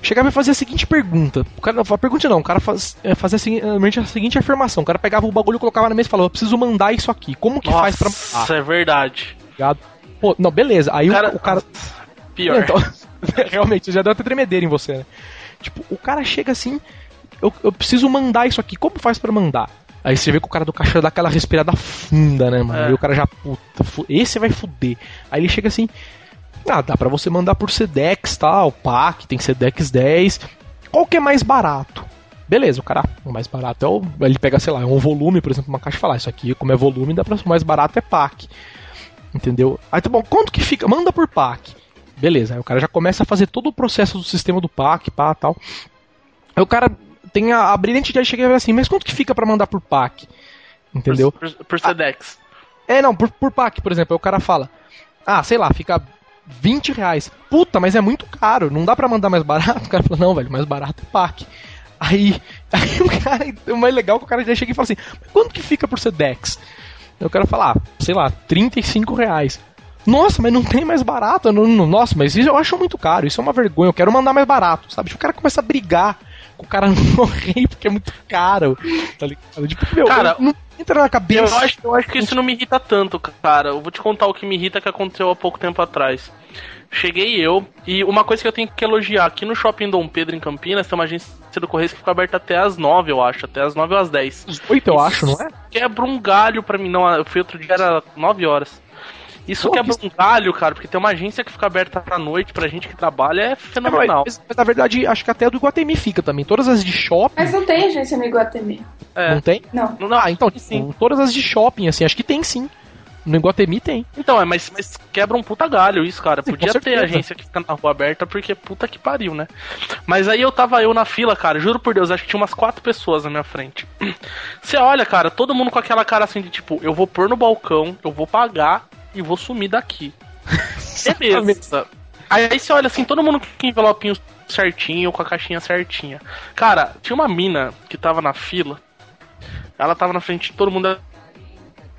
Speaker 1: chegava e fazia a seguinte pergunta. O cara, a pergunta não, o cara faz, é, fazia a, a seguinte afirmação. O cara pegava o bagulho, colocava na mesa e falava, eu preciso mandar isso aqui. Como que
Speaker 3: Nossa,
Speaker 1: faz pra?
Speaker 3: Isso é verdade.
Speaker 1: Ligado? Pô, não, beleza. Aí o cara. O, cara...
Speaker 3: Pior.
Speaker 1: Então, realmente, já deu até tremedeira em você, né? Tipo, o cara chega assim, eu, eu preciso mandar isso aqui, como faz para mandar? Aí você vê que o cara do caixa dá aquela respirada funda, né, mano? É. Aí o cara já, puta, esse vai fuder. Aí ele chega assim, ah, dá pra você mandar por Sedex, tal, tá, PAC, tem Sedex 10. Qual que é mais barato? Beleza, o cara, o mais barato é o. Ele pega, sei lá, um volume, por exemplo, uma caixa e fala, ah, isso aqui, como é volume, dá pra o mais barato é PAC. Entendeu? Aí tá bom, quanto que fica? Manda por PAC. Beleza, aí o cara já começa a fazer todo o processo do sistema do PAC, pá, tal. Aí o cara tem a, a brilhante ideia de chegar assim, mas quanto que fica para mandar por PAC? Entendeu?
Speaker 3: Por, por, por Sedex.
Speaker 1: Ah, é, não, por, por PAC, por exemplo. Aí o cara fala, ah, sei lá, fica 20 reais. Puta, mas é muito caro, não dá para mandar mais barato? O cara fala, não, velho, mais barato é PAC. Aí, aí o cara, o mais legal é que o cara já chega e fala assim, mas quanto que fica por Sedex? Aí o cara fala, ah, sei lá, 35 reais. Nossa, mas não tem mais barato. Não, não, nossa, mas isso eu acho muito caro. Isso é uma vergonha. Eu quero mandar mais barato, sabe? O cara começa a brigar o cara não morrer porque é muito caro. Tá ligado?
Speaker 3: Tipo, meu, cara, não entra na cabeça. Eu acho, eu acho que isso não me irrita tanto, cara. Eu vou te contar o que me irrita que aconteceu há pouco tempo atrás. Cheguei eu, e uma coisa que eu tenho que elogiar, aqui no Shopping Dom Pedro, em Campinas, tem uma agência do Correio que fica aberta até as 9, eu acho, até as 9 ou às 10.
Speaker 1: 8 eu acho, não é?
Speaker 3: Quebra um galho pra mim, não, eu fui outro dia, era 9 horas. Isso Pô, quebra um galho, cara, porque tem uma agência que fica aberta à noite pra gente que trabalha, é fenomenal.
Speaker 1: Mas, mas, na verdade, acho que até a do Iguatemi fica também. Todas as de shopping.
Speaker 4: Mas não tem agência no Iguatemi.
Speaker 1: É. Não tem?
Speaker 4: Não.
Speaker 1: Ah, então, sim. Todas as de shopping, assim, acho que tem sim. No Iguatemi tem.
Speaker 3: Então, é, mas, mas quebra um puta galho isso, cara. Sim, Podia ter agência que fica na rua aberta, porque puta que pariu, né? Mas aí eu tava eu na fila, cara, juro por Deus, acho que tinha umas quatro pessoas na minha frente. Você olha, cara, todo mundo com aquela cara assim de tipo, eu vou pôr no balcão, eu vou pagar e vou sumir daqui. Beleza. Aí você olha assim, todo mundo com envelopinho certinho, com a caixinha certinha. Cara, tinha uma mina que tava na fila. Ela tava na frente de todo mundo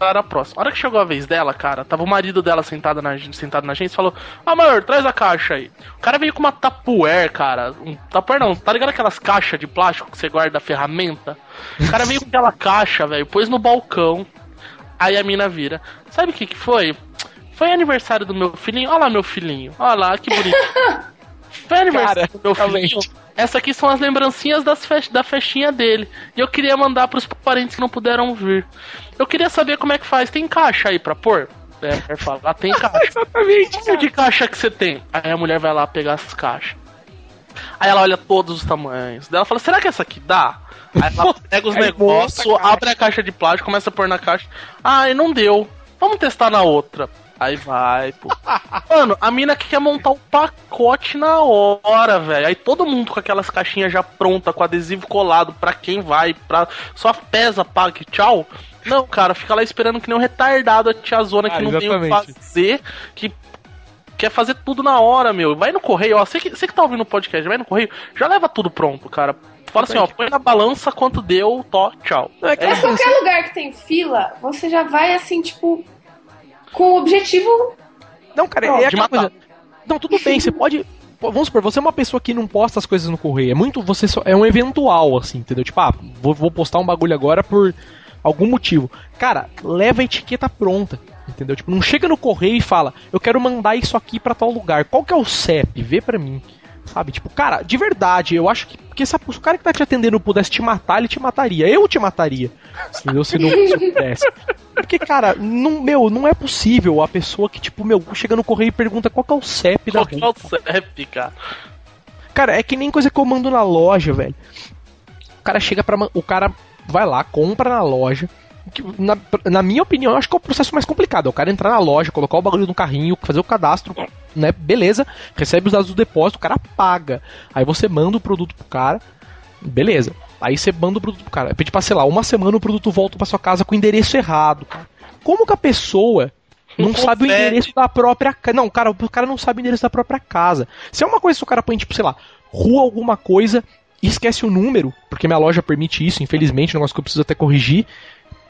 Speaker 3: era próximo. A hora que chegou a vez dela, cara, tava o marido dela sentado na, sentado na agência e falou: Amor, traz a caixa aí. O cara veio com uma tapuer, cara. Um tapuer não, tá ligado aquelas caixas de plástico que você guarda a ferramenta? O cara veio com aquela caixa, velho, pôs no balcão. Aí a mina vira. Sabe o que que foi? Foi aniversário do meu filhinho. Olha lá, meu filhinho. Olha lá, que bonito. Foi aniversário Cara, do meu filhinho. Essa aqui são as lembrancinhas das fest da festinha dele. E eu queria mandar pros parentes que não puderam vir. Eu queria saber como é que faz. Tem caixa aí pra pôr? É, falar, ah, tem caixa. Exatamente. Cara. de caixa que você tem? Aí a mulher vai lá pegar as caixas. Aí ela olha todos os tamanhos. Daí ela fala, será que essa aqui dá? Aí ela pega os negócios, abre a caixa de plástico, começa a pôr na caixa. Ah, e não deu. Vamos testar na outra. Aí vai, pô. Mano, a mina quer montar o pacote na hora, velho. Aí todo mundo com aquelas caixinhas já pronta, com adesivo colado pra quem vai, pra... só pesa, paga tchau. Não, cara, fica lá esperando que nem um retardado a tiazona ah, que não exatamente. tem o que fazer, que quer fazer tudo na hora, meu. Vai no correio, ó. Você que, você que tá ouvindo o podcast, vai no correio, já leva tudo pronto, cara. Fala assim, ó, põe na balança quanto deu, tó, tchau.
Speaker 4: É, é qualquer lugar que tem fila, você já vai assim, tipo, com o objetivo.
Speaker 1: Não, cara, é aquela coisa. Não, tudo bem, você pode. Vamos supor, você é uma pessoa que não posta as coisas no correio. É muito. Você só, é um eventual, assim, entendeu? Tipo, ah, vou, vou postar um bagulho agora por algum motivo. Cara, leva a etiqueta pronta. Entendeu? Tipo, não chega no correio e fala, eu quero mandar isso aqui para tal lugar. Qual que é o CEP? Vê pra mim. Sabe? Tipo, cara, de verdade, eu acho que. Porque se, o cara que tá te atendendo pudesse te matar, ele te mataria. Eu te mataria. Entendeu? Se não se pudesse. Porque, cara, não, meu, não é possível a pessoa que, tipo, meu, chega no correio e pergunta qual que é o CEP
Speaker 3: qual
Speaker 1: da Qual
Speaker 3: é o CEP, cara?
Speaker 1: Cara, é que nem coisa que eu mando na loja, velho. O cara chega pra. O cara vai lá, compra na loja na, na, minha opinião, eu acho que é o processo mais complicado. É o cara entrar na loja, colocar o bagulho no carrinho, fazer o cadastro, né? Beleza, recebe os dados do depósito, o cara paga. Aí você manda o produto pro cara, beleza. Aí você manda o produto pro cara. Pede pra, sei lá, uma semana o produto volta pra sua casa com o endereço errado, cara. Como que a pessoa não sabe o endereço da própria casa. Não, cara, o cara não sabe o endereço da própria casa. Se é uma coisa que o cara põe, tipo, sei lá, rua alguma coisa e esquece o número, porque minha loja permite isso, infelizmente, um negócio que eu preciso até corrigir.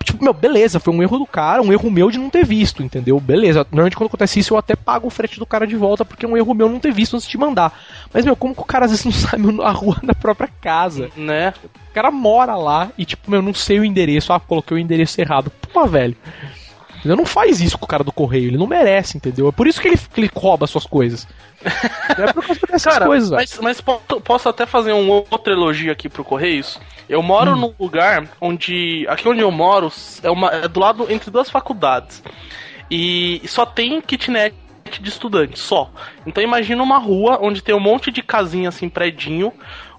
Speaker 1: Tipo, meu, beleza, foi um erro do cara, um erro meu de não ter visto, entendeu? Beleza. Normalmente quando acontece isso eu até pago o frete do cara de volta, porque é um erro meu não ter visto antes de mandar. Mas, meu, como que o cara às vezes não sabe a rua da própria casa?
Speaker 3: Né?
Speaker 1: O cara mora lá e, tipo, meu, não sei o endereço. Ah, coloquei o endereço errado. Pô, velho. Ele não faz isso com o cara do correio, ele não merece, entendeu? É por isso que ele, que ele rouba suas coisas.
Speaker 3: é por causa dessas cara, coisas, mas, mas posso até fazer um outro elogio aqui pro Correios? Eu moro hum. num lugar onde. Aqui onde eu moro é, uma, é do lado entre duas faculdades. E só tem kitnet de estudantes, só. Então imagina uma rua onde tem um monte de casinha assim, predinho,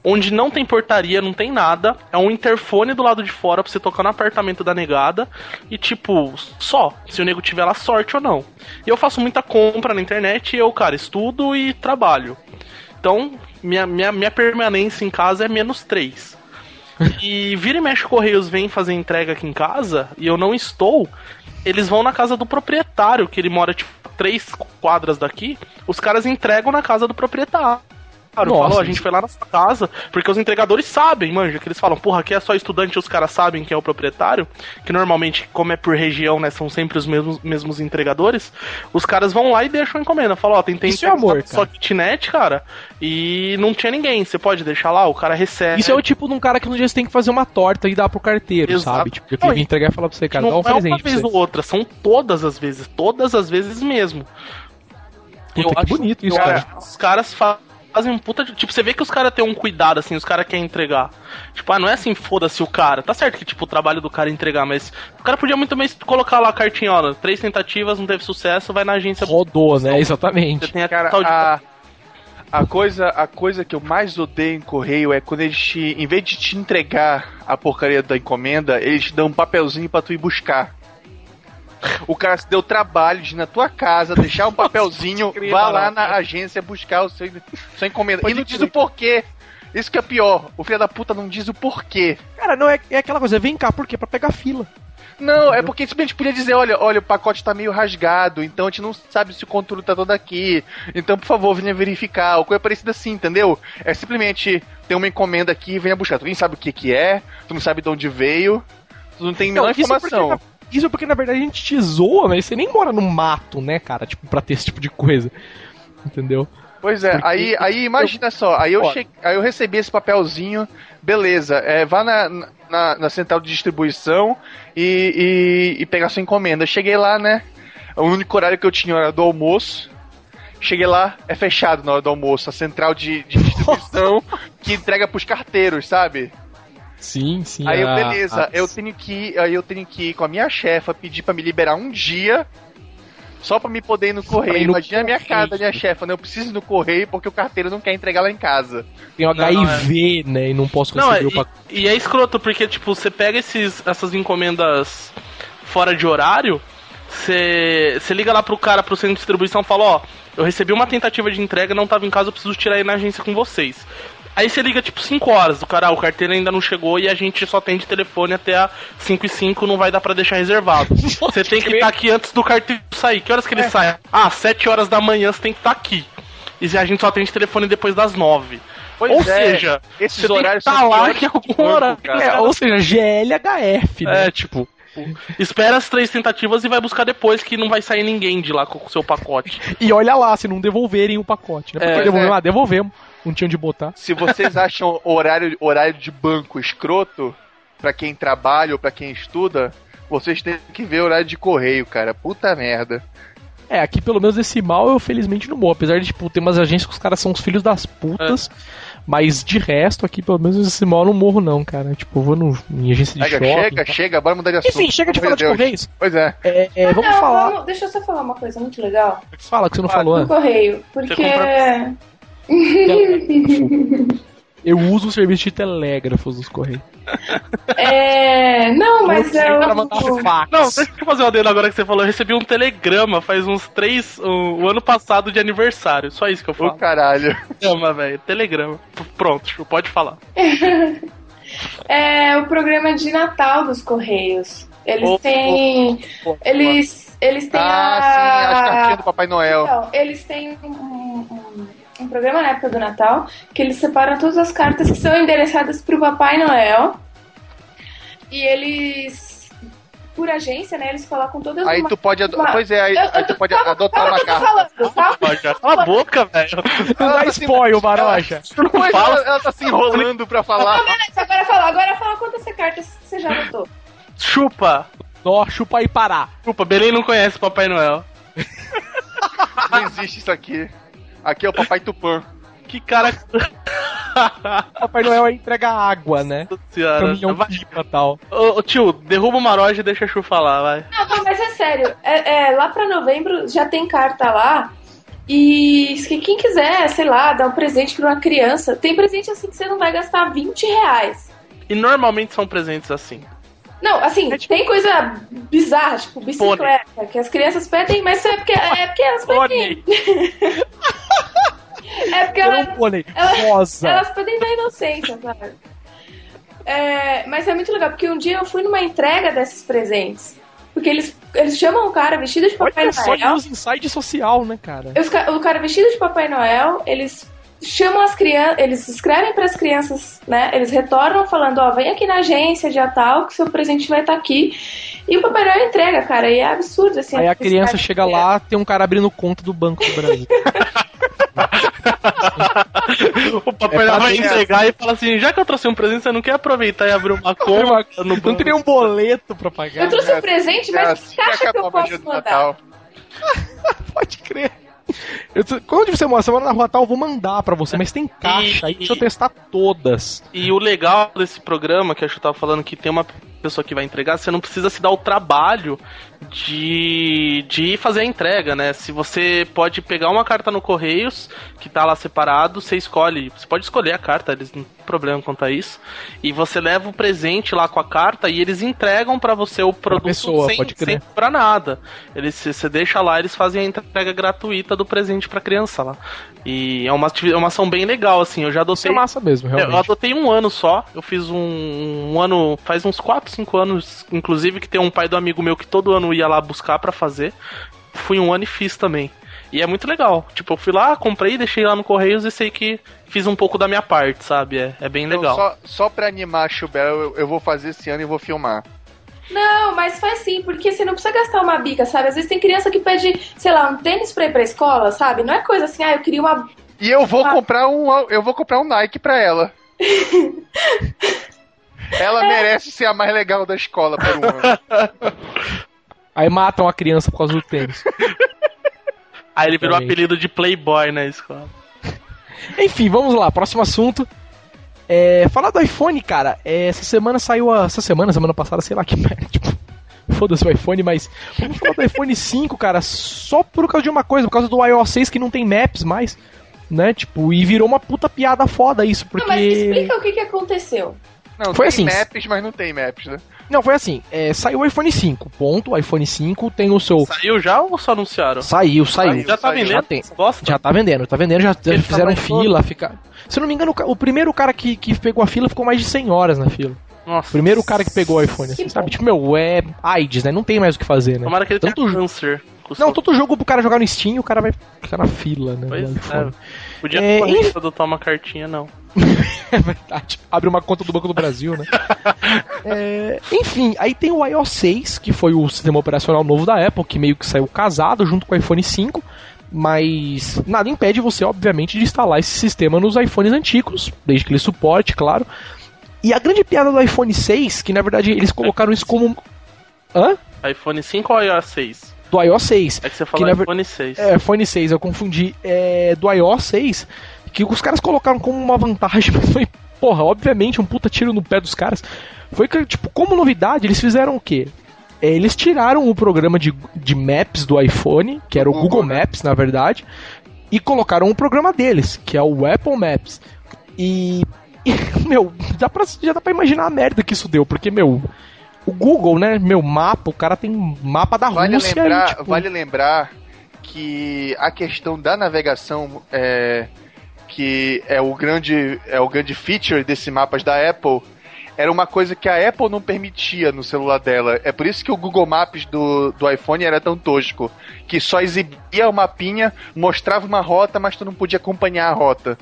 Speaker 3: onde não tem portaria, não tem nada, é um interfone do lado de fora pra você tocar no apartamento da negada e tipo, só, se o nego tiver lá sorte ou não. E eu faço muita compra na internet e eu, cara, estudo e trabalho. Então, minha, minha, minha permanência em casa é menos 3. E vira e mexe Correios vem fazer entrega aqui em casa e eu não estou. Eles vão na casa do proprietário, que ele mora tipo três quadras daqui. Os caras entregam na casa do proprietário. Falou, a gente foi lá na sua casa, porque os entregadores sabem, manja, que eles falam, porra, aqui é só estudante e os caras sabem quem é o proprietário, que normalmente, como é por região, né, são sempre os mesmos, mesmos entregadores, os caras vão lá e deixam a encomenda. Falam, ó, tem tentei
Speaker 1: Isso é amor,
Speaker 3: só kitnet, cara, e não tinha ninguém, você pode deixar lá, o cara recebe.
Speaker 1: Isso é o tipo de um cara que no dia você tem que fazer uma torta e dar pro carteiro, Exato. sabe? Tipo, que vem entregar e falar pra você, cara,
Speaker 3: não
Speaker 1: dá um
Speaker 3: é
Speaker 1: presente.
Speaker 3: Não é uma vez ou outra, são todas as vezes, todas as vezes mesmo.
Speaker 1: Puta, eu acho bonito isso, cara.
Speaker 3: Os caras fazem um puta. De... Tipo, você vê que os caras têm um cuidado, assim, os caras querem entregar. Tipo, ah, não é assim, foda-se o cara. Tá certo que, tipo, o trabalho do cara é entregar, mas o cara podia muito bem colocar lá a cartinha, ó, três tentativas, não teve sucesso, vai na agência.
Speaker 1: Rodou, né? Exatamente. Você
Speaker 2: tem a cara, tal de... a... A coisa, a coisa que eu mais odeio em correio é quando eles te, em vez de te entregar a porcaria da encomenda, eles te dão um papelzinho para tu ir buscar. O cara se deu trabalho de ir na tua casa, deixar um papelzinho, vá lá na agência buscar o seu, sua encomenda. Pode e não diz o porquê. Isso que é pior. O filho da puta não diz o porquê.
Speaker 1: Cara, não é, é aquela coisa, vem cá, por quê? Pra pegar fila.
Speaker 2: Não, é porque simplesmente podia dizer, olha, olha, o pacote tá meio rasgado, então a gente não sabe se o conteúdo tá todo aqui. Então, por favor, venha verificar. Ou coisa parecida assim, entendeu? É simplesmente tem uma encomenda aqui, venha buscar. Tu nem sabe o que que é, tu não sabe de onde veio, tu não tem nenhuma informação.
Speaker 1: Isso porque, na verdade, a gente te zoa, mas você nem mora no mato, né, cara? Tipo, pra ter esse tipo de coisa. Entendeu?
Speaker 2: Pois é, porque... aí, aí imagina eu... só, aí eu, che... aí eu recebi esse papelzinho, beleza, é, vá na, na, na, central de distribuição e, e, e pegar sua encomenda. cheguei lá, né? O único horário que eu tinha era do almoço. Cheguei lá, é fechado na hora do almoço, a central de, de distribuição que entrega pros carteiros, sabe?
Speaker 1: Sim, sim.
Speaker 2: Aí eu, beleza, a... eu tenho que ir, aí eu tenho que ir com a minha chefa, pedir para me liberar um dia só para me poder ir no correio. No Imagina a minha casa, minha chefa, né? Eu preciso ir no correio porque o carteiro não quer entregar lá em casa.
Speaker 1: Tem o HIV, não, é... né? E não posso receber
Speaker 3: não, o pacote. E, e é escroto, porque, tipo, você pega esses, essas encomendas fora de horário, você liga lá pro cara, pro centro de distribuição e fala, ó, eu recebi uma tentativa de entrega, não tava em casa, eu preciso tirar aí na agência com vocês. Aí você liga tipo 5 horas, o cara, ah, o carteiro ainda não chegou e a gente só tem de telefone até a 5 e 5, não vai dar para deixar reservado. Você tem que estar tá aqui antes do carteiro sair. Que horas que ele é. sai? Ah, 7 horas da manhã você tem que estar tá aqui. E a gente só tem de telefone depois das 9. Pois ou é, seja,
Speaker 1: esses horários tem que tá lá que é algum horário. É, ou seja, GLHF,
Speaker 3: né? É, tipo, Espera as três tentativas e vai buscar depois que não vai sair ninguém de lá com o seu pacote.
Speaker 1: E olha lá, se não devolverem o pacote, né? Porque é, devolvemos, é. ah, devolvemos não tinha onde botar.
Speaker 2: Se vocês acham horário, horário de banco escroto, para quem trabalha ou para quem estuda, vocês têm que ver horário de correio, cara. Puta merda.
Speaker 1: É, aqui pelo menos esse mal eu felizmente não morro. Apesar de, tipo, ter umas agências que os caras são os filhos das putas. É. Mas de resto, aqui pelo menos esse mal eu não morro, não, cara. Tipo, eu vou no, em agência de chega,
Speaker 2: shopping. Chega, tá? chega, bora mudar de assunto.
Speaker 1: Enfim, chega de falar de Correios.
Speaker 2: Pois é.
Speaker 1: é, é vamos não, falar.
Speaker 4: Vamos, deixa eu só falar uma coisa muito legal.
Speaker 1: Fala que você não ah, falou.
Speaker 4: Do Correio. Porque.
Speaker 1: Eu uso o serviço de telégrafos dos Correios.
Speaker 4: É. Não, mas é.
Speaker 3: Eu... Não, deixa eu fazer uma dedo agora que você falou. Eu recebi um telegrama faz uns três. O um, ano passado de aniversário. Só isso que eu falo.
Speaker 2: O caralho.
Speaker 3: Telegrama, velho. Telegrama. Pronto, pode falar.
Speaker 4: é o programa de Natal dos Correios. Eles oh, têm. Oh, oh, eles eles têm
Speaker 2: ah,
Speaker 4: a...
Speaker 2: sim, as cartinhas do Papai Noel.
Speaker 4: Então, eles têm um, um, programa na época do Natal que eles separam todas as cartas que são endereçadas pro Papai Noel. E eles, por agência, né, eles colocam todas
Speaker 2: Aí
Speaker 4: numa-
Speaker 2: tu pode. ado-
Speaker 4: uma-
Speaker 2: Pois é, aí,
Speaker 4: Eu-
Speaker 2: aí tu pode
Speaker 4: calma,
Speaker 2: adotar
Speaker 4: calma
Speaker 2: uma carta.
Speaker 4: falando, tá?
Speaker 3: Cala a boca, velho.
Speaker 1: Não dá
Speaker 2: tá
Speaker 1: spoiler, Maroja.
Speaker 2: Pois,
Speaker 3: fala.
Speaker 2: ela, ela tá se enrolando pra falar.
Speaker 4: Não, beleza, agora fala, agora fala quantas cartas você já anotou.
Speaker 3: Chupa.
Speaker 1: Ó, chupa aí parar.
Speaker 3: Chupa, Belém não conhece Papai Noel.
Speaker 2: Não existe isso aqui. Aqui é o Papai Tupã.
Speaker 3: Que cara.
Speaker 1: Papai Noel aí entrega água, né?
Speaker 3: Senhora.
Speaker 1: Caminhão
Speaker 3: Vai.
Speaker 1: pipa e tal.
Speaker 3: Ô, ô, tio, derruba o Maroja e deixa a Chu falar, vai.
Speaker 4: Não, não, mas é sério. É, é, lá pra novembro já tem carta lá. E se quem quiser, sei lá, dar um presente pra uma criança, tem presente assim que você não vai gastar 20 reais.
Speaker 3: E normalmente são presentes assim.
Speaker 4: Não, assim, tem coisa bizarra, tipo bicicleta, que as crianças pedem, mas é porque, é porque elas pedem.
Speaker 1: Pônei.
Speaker 4: É porque elas,
Speaker 1: pônei
Speaker 4: ela-
Speaker 1: rosa.
Speaker 4: elas pedem da inocência, sabe? É, mas é muito legal, porque um dia eu fui numa entrega desses presentes. Porque eles, eles chamam o cara vestido de Papai
Speaker 1: Olha só,
Speaker 4: Noel.
Speaker 1: news inside social, né, cara?
Speaker 4: Os o cara vestido de Papai Noel, eles chamam as crianças, eles escrevem para as crianças, né? Eles retornam falando, ó, vem aqui na agência dia tal, que seu presente vai estar aqui. E o Papai Noel entrega, cara, e é absurdo assim.
Speaker 1: Aí a criança chega
Speaker 4: é.
Speaker 1: lá, tem um cara abrindo conta do Banco do Brasil.
Speaker 3: O Papai
Speaker 1: É
Speaker 3: Noel
Speaker 1: pra
Speaker 3: vai entregar e fala assim: já que eu trouxe um presente, você não quer aproveitar e abrir uma conta no
Speaker 1: Não teria um boleto pra pagar.
Speaker 4: Eu trouxe um presente, mas
Speaker 2: É
Speaker 4: que
Speaker 2: assim
Speaker 4: caixa que eu posso mandar?
Speaker 1: Pode crer. Eu, quando você mora, você mora na rua tal, eu vou mandar pra você, mas tem caixa aí, deixa eu testar todas.
Speaker 3: E o legal desse programa, que a Chu tava falando que tem uma pessoa que vai entregar, você não precisa se dar o trabalho de, de ir fazer a entrega, né? Se você pode pegar uma carta no Correios, que tá lá separado, você escolhe. Você pode escolher a carta, eles não tem problema quanto a isso. E você leva o presente lá com a carta e eles entregam pra você o produto
Speaker 1: pessoa,
Speaker 3: sem,
Speaker 1: pode crer.
Speaker 3: sem nada. Eles, você deixa lá, eles fazem a entrega gratuita do presente pra criança lá. E é uma, é uma ação bem legal, assim. Eu já
Speaker 1: Isso
Speaker 3: adotei
Speaker 1: é massa mesmo,
Speaker 3: eu
Speaker 1: realmente.
Speaker 3: adotei um ano só. Eu fiz um, um ano. Faz uns 4, 5 anos, inclusive, que tem um pai do amigo meu que todo ano ia lá buscar pra fazer. Fui um ano e fiz também. E é muito legal. Tipo, eu fui lá, comprei, deixei lá no Correios e sei que fiz um pouco da minha parte, sabe? É, é bem
Speaker 2: Então,
Speaker 3: legal.
Speaker 2: só, só pra animar a Chubel, eu, eu vou fazer esse ano e vou filmar.
Speaker 4: Não, mas faz sim, porque você não precisa gastar uma bica, sabe? Às vezes tem criança que pede, sei lá, um tênis pra ir pra escola, sabe? Não é coisa assim, ah, eu queria uma.
Speaker 2: E eu vou
Speaker 4: Ah.
Speaker 2: comprar um. Eu vou comprar um Nike pra ela. Ela merece ser a mais legal da escola por um ano.
Speaker 1: Aí matam a criança por causa do tênis.
Speaker 3: Aí ele virou o apelido de Playboy na escola.
Speaker 1: Enfim, vamos lá, próximo assunto. É, falar do iPhone, cara, é, essa semana saiu a. Essa semana, semana passada, sei lá que merda. Tipo, foda-se o iPhone, mas. Vamos falar do iPhone 5, cara, só por causa de uma coisa, por causa do iOS 6 que não tem maps mais. Né, tipo, e virou uma puta piada foda isso, porque.
Speaker 4: Não, mas explica o que, que aconteceu.
Speaker 2: Não,
Speaker 1: Foi
Speaker 2: tem
Speaker 1: assim.
Speaker 2: maps, mas não tem maps, né?
Speaker 1: Não, foi assim, é, saiu o iPhone 5, ponto. O iPhone 5 tem o seu.
Speaker 3: Saiu já ou só anunciaram?
Speaker 1: Saiu, saiu.
Speaker 2: Saiu,
Speaker 3: já tá
Speaker 2: saiu.
Speaker 3: vendendo?
Speaker 1: Já tem. Já tá vendendo, tá vendendo, já, fizeram
Speaker 3: tá mais
Speaker 1: fila, fica. Se eu não me engano, o primeiro cara que, que pegou a fila ficou mais de 100 horas na fila.
Speaker 3: Nossa.
Speaker 1: O primeiro cara que pegou o iPhone, assim, sabe? Tipo, meu, é AIDS, né? Não tem mais o que fazer, né?
Speaker 3: Tomara que ele
Speaker 1: Tanto
Speaker 3: tenha câncer.
Speaker 1: Não, todo jogo pro cara jogar no Steam, o cara vai ficar na fila, né?
Speaker 3: Pois
Speaker 1: do
Speaker 3: é. Podia
Speaker 1: É,
Speaker 3: correr pra adotar uma cartinha, não.
Speaker 1: É verdade. Abre uma conta do Banco do Brasil, né? É, enfim, aí tem o iOS 6, que foi o sistema operacional novo da Apple, que meio que saiu casado junto com o iPhone 5. Mas nada impede você, obviamente, de instalar esse sistema nos iPhones antigos, desde que ele suporte, claro. E a grande piada do iPhone 6, que na verdade eles colocaram isso como. Hã?
Speaker 3: iPhone 5 ou iOS 6?
Speaker 1: Do iOS 6.
Speaker 3: É que você
Speaker 1: Que
Speaker 3: falou
Speaker 1: na ver-
Speaker 3: iPhone 6.
Speaker 1: É, iPhone 6, eu confundi. É, do iOS 6, que os caras colocaram como uma vantagem, mas foi, porra, obviamente, um puta tiro no pé dos caras. Foi que, tipo, como novidade, eles fizeram o quê? É, eles tiraram o programa de, de Maps do iPhone, que era o
Speaker 2: Google?
Speaker 1: Maps, na verdade, e colocaram o programa deles, que é o Apple Maps. E, e, meu, dá pra, já dá pra imaginar a merda que isso deu, porque, meu, o Google, né, meu mapa, o cara tem mapa da
Speaker 2: Vale
Speaker 1: Rússia
Speaker 2: lembrar,
Speaker 1: tipo,
Speaker 2: vale lembrar que a questão da navegação é que é o grande é o grande feature desses mapas da Apple era uma coisa que a Apple não permitia no celular dela. É por isso que o Google Maps do, do iPhone era tão tosco. Que só exibia o mapinha, mostrava uma rota, mas tu não podia acompanhar a rota.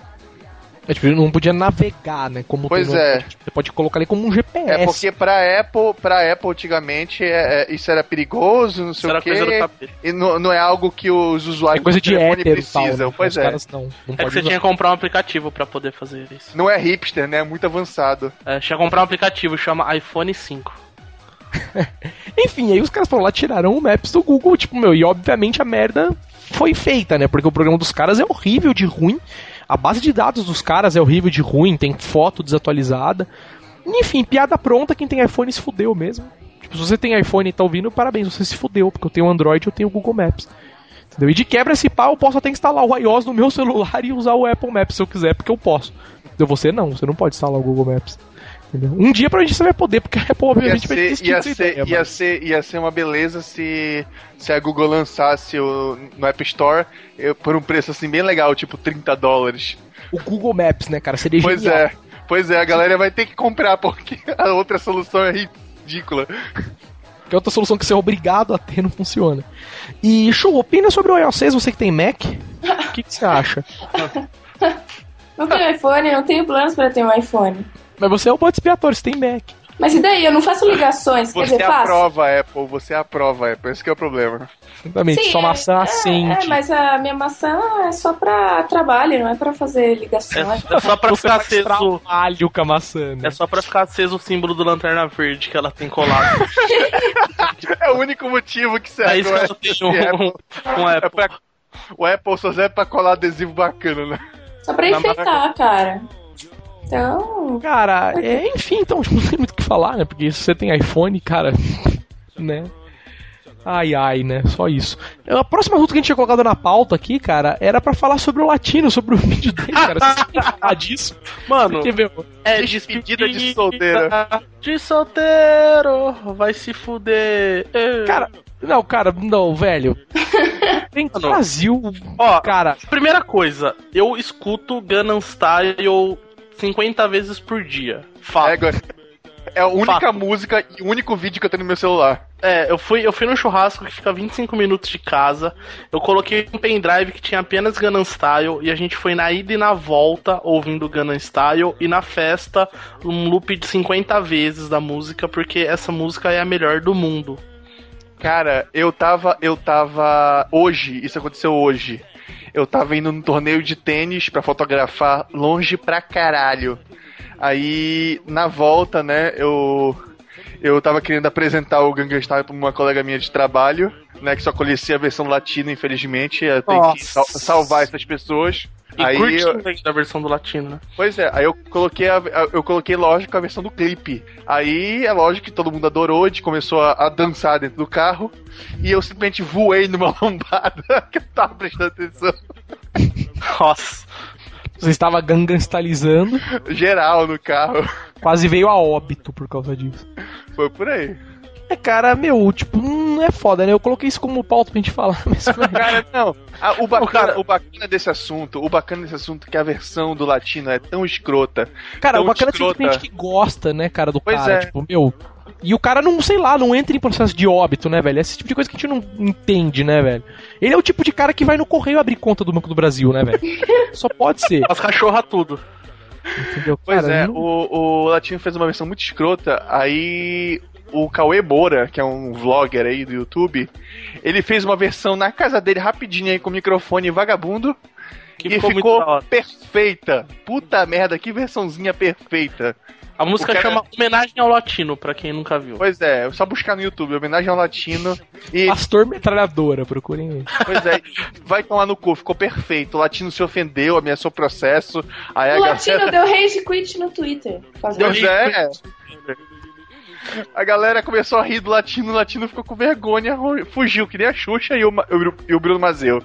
Speaker 1: É, tipo, não podia navegar, né? Como
Speaker 2: pois
Speaker 1: no,
Speaker 2: é.
Speaker 1: Você pode colocar ali como um GPS.
Speaker 2: É porque pra Apple, pra Apple antigamente, é, é, isso era perigoso, não sei
Speaker 3: Isso
Speaker 2: o quê. E não, não é algo que os usuários
Speaker 1: É coisa
Speaker 2: do
Speaker 1: de
Speaker 2: telefone
Speaker 1: hétero tal.
Speaker 2: precisam.
Speaker 1: né?
Speaker 2: Pois
Speaker 1: Os
Speaker 2: é.
Speaker 1: caras não, não
Speaker 3: É que você
Speaker 1: usar.
Speaker 3: tinha que comprar um aplicativo pra poder fazer isso.
Speaker 2: Não é hipster, né? É muito avançado.
Speaker 3: É, tinha que comprar um aplicativo, chama iPhone 5.
Speaker 1: Enfim, aí os caras foram lá, tiraram o Maps do Google, tipo, meu, e obviamente a merda foi feita, né? Porque o programa dos caras é horrível de ruim, a base de dados dos caras é horrível de ruim, tem foto desatualizada. Enfim, piada pronta, quem tem iPhone se fudeu mesmo. Tipo, se você tem iPhone e tá ouvindo, parabéns, você se fudeu, porque eu tenho Android e eu tenho Google Maps. Entendeu? E de quebra esse pau, eu posso até instalar o iOS no meu celular e usar o Apple Maps se eu quiser, porque eu posso. Entendeu? Você não, você não pode instalar o Google Maps. Entendeu? Um dia pra gente você vai poder, porque a Apple
Speaker 2: Ia
Speaker 1: obviamente vai
Speaker 2: ser, ia, ser,
Speaker 1: ideia,
Speaker 2: ia,
Speaker 1: mas-
Speaker 2: ser, ia ser uma beleza se, se a Google lançasse o, no App Store eu, por um preço assim bem legal, tipo 30 dólares.
Speaker 1: o Google Maps, né, cara? Seria
Speaker 2: Pois
Speaker 1: genial.
Speaker 2: é, pois é, a galera vai ter que comprar, porque a outra solução é ridícula.
Speaker 1: Que é outra solução que você é obrigado a ter não funciona. E, Chu, opina sobre o iOS 6, você que tem Mac? O que, que você acha?
Speaker 4: Não tenho iPhone, não tenho planos pra ter um iPhone.
Speaker 1: Mas você é o bode expiatório, você tem Mac.
Speaker 4: Mas e daí? Eu não faço ligações, quer
Speaker 2: Você
Speaker 4: dizer, faço?
Speaker 2: aprova a Apple, você aprova a Apple, esse que é o problema.
Speaker 1: Exatamente,
Speaker 4: Sim,
Speaker 1: sua
Speaker 4: é-
Speaker 1: maçã
Speaker 4: é,
Speaker 1: assente.
Speaker 4: É, mas a minha maçã é só pra trabalho, não é pra fazer
Speaker 3: É,
Speaker 4: ligação. É,
Speaker 3: é só pra
Speaker 1: Você
Speaker 3: ficar aceso.
Speaker 1: trabalho com a maçã, né?
Speaker 3: É só pra ficar aceso o símbolo do Lanterna Verde que ela tem colado.
Speaker 2: É o único motivo que
Speaker 3: É
Speaker 2: serve
Speaker 3: isso
Speaker 2: o
Speaker 3: que eu
Speaker 2: Apple.
Speaker 3: tenho um, um
Speaker 2: É
Speaker 3: Apple.
Speaker 2: pra, o Apple só serve pra colar adesivo bacana, né?
Speaker 4: só pra
Speaker 3: Na
Speaker 4: enfeitar, cara. Então,
Speaker 1: Cara, é, enfim, então, tipo, não tem muito o que falar, né? Porque se você tem iPhone, cara, né? Ai, ai, né? Só isso. A próxima luta que a gente tinha colocado na pauta aqui, cara, era pra falar sobre o latino, sobre o vídeo dele, cara. Você tem que falar disso?
Speaker 3: Mano, é
Speaker 2: Despedida de solteira.
Speaker 3: De solteiro, vai se fuder.
Speaker 1: Cara, não, cara, não, velho. Tem. Brasil,
Speaker 3: ó,
Speaker 1: cara.
Speaker 3: primeira coisa, eu escuto Gangnam Style 50 vezes por dia. Fato.
Speaker 2: É, é a única
Speaker 3: Fato.
Speaker 2: música e o único vídeo que eu tenho no meu celular.
Speaker 3: É, eu fui, eu fui num churrasco que fica 25 minutos de casa. Eu coloquei um pendrive que tinha apenas Gangnam Style e a gente foi na ida e na volta ouvindo Gangnam Style e na festa um loop de 50 vezes da música porque essa música é a melhor do mundo.
Speaker 2: Cara, eu tava. Eu tava. Hoje, isso aconteceu hoje. Eu tava indo num torneio de tênis pra fotografar longe pra caralho. Aí, na volta, né, eu. Eu tava querendo apresentar o Gangnam Style pra uma colega minha de trabalho, né, que só conhecia a versão latina, infelizmente. Eu tenho que
Speaker 3: Nossa.
Speaker 2: sal- salvar essas pessoas.
Speaker 3: E
Speaker 2: Aí
Speaker 3: curtindo
Speaker 2: eu-
Speaker 3: ainda a versão do latino, né?
Speaker 2: Pois é, aí eu coloquei, a, a- eu coloquei, lógico, a versão do clipe. Aí é lógico que todo mundo adorou, a gente começou a, a dançar dentro do carro. E eu simplesmente voei numa lombada que eu tava prestando atenção.
Speaker 3: Nossa.
Speaker 1: Você estava gangstalizando,
Speaker 2: Geral no carro.
Speaker 1: quase veio a óbito por causa disso.
Speaker 2: Foi por aí.
Speaker 1: É, cara, meu, tipo, não é foda, né? Eu coloquei isso como pauta pra gente falar, mas.
Speaker 2: Cara, não. Ah, o, bacana,
Speaker 3: cara-
Speaker 2: o bacana desse assunto, o bacana desse assunto é que a versão do latino é tão escrota.
Speaker 1: Cara,
Speaker 2: Tão
Speaker 1: o bacana é que tem
Speaker 2: escrota.
Speaker 1: gente que gosta, né, cara, do
Speaker 2: Pois
Speaker 1: cara.
Speaker 2: é.
Speaker 1: Tipo, meu. E o cara não, sei lá, não entra em processo de óbito, né, velho? Esse tipo de coisa que a gente não entende, né, velho? Ele é o tipo de cara que vai no correio abrir conta do Banco do Brasil, né, velho? Só pode ser,
Speaker 3: As cachorra tudo.
Speaker 1: entendeu?
Speaker 2: Pois
Speaker 1: Cara,
Speaker 2: é,
Speaker 1: não-
Speaker 2: o, o Latino fez uma versão muito escrota, aí o Cauê Moura, que é um vlogger aí do YouTube, ele fez uma versão na casa dele rapidinho aí com o microfone vagabundo
Speaker 3: Que
Speaker 2: e
Speaker 3: ficou,
Speaker 2: ficou, perfeita. Puta merda, que versãozinha perfeita.
Speaker 3: A música
Speaker 2: o cara-
Speaker 3: chama Homenagem ao Latino, pra quem nunca viu.
Speaker 2: Pois é, é só buscar no YouTube, homenagem ao Latino. E,
Speaker 1: Pastor Metralhadora, procurem aí.
Speaker 2: pois é, vai tomar no cu, ficou perfeito. O Latino se ofendeu, ameaçou processo. Aí
Speaker 4: o
Speaker 2: a
Speaker 4: Latino
Speaker 2: galera.
Speaker 4: deu rage quit no Twitter.
Speaker 2: Pois é. A galera começou a rir do latino, o latino ficou com vergonha, fugiu, que nem a Xuxa e o, e o Bruno Mazeu.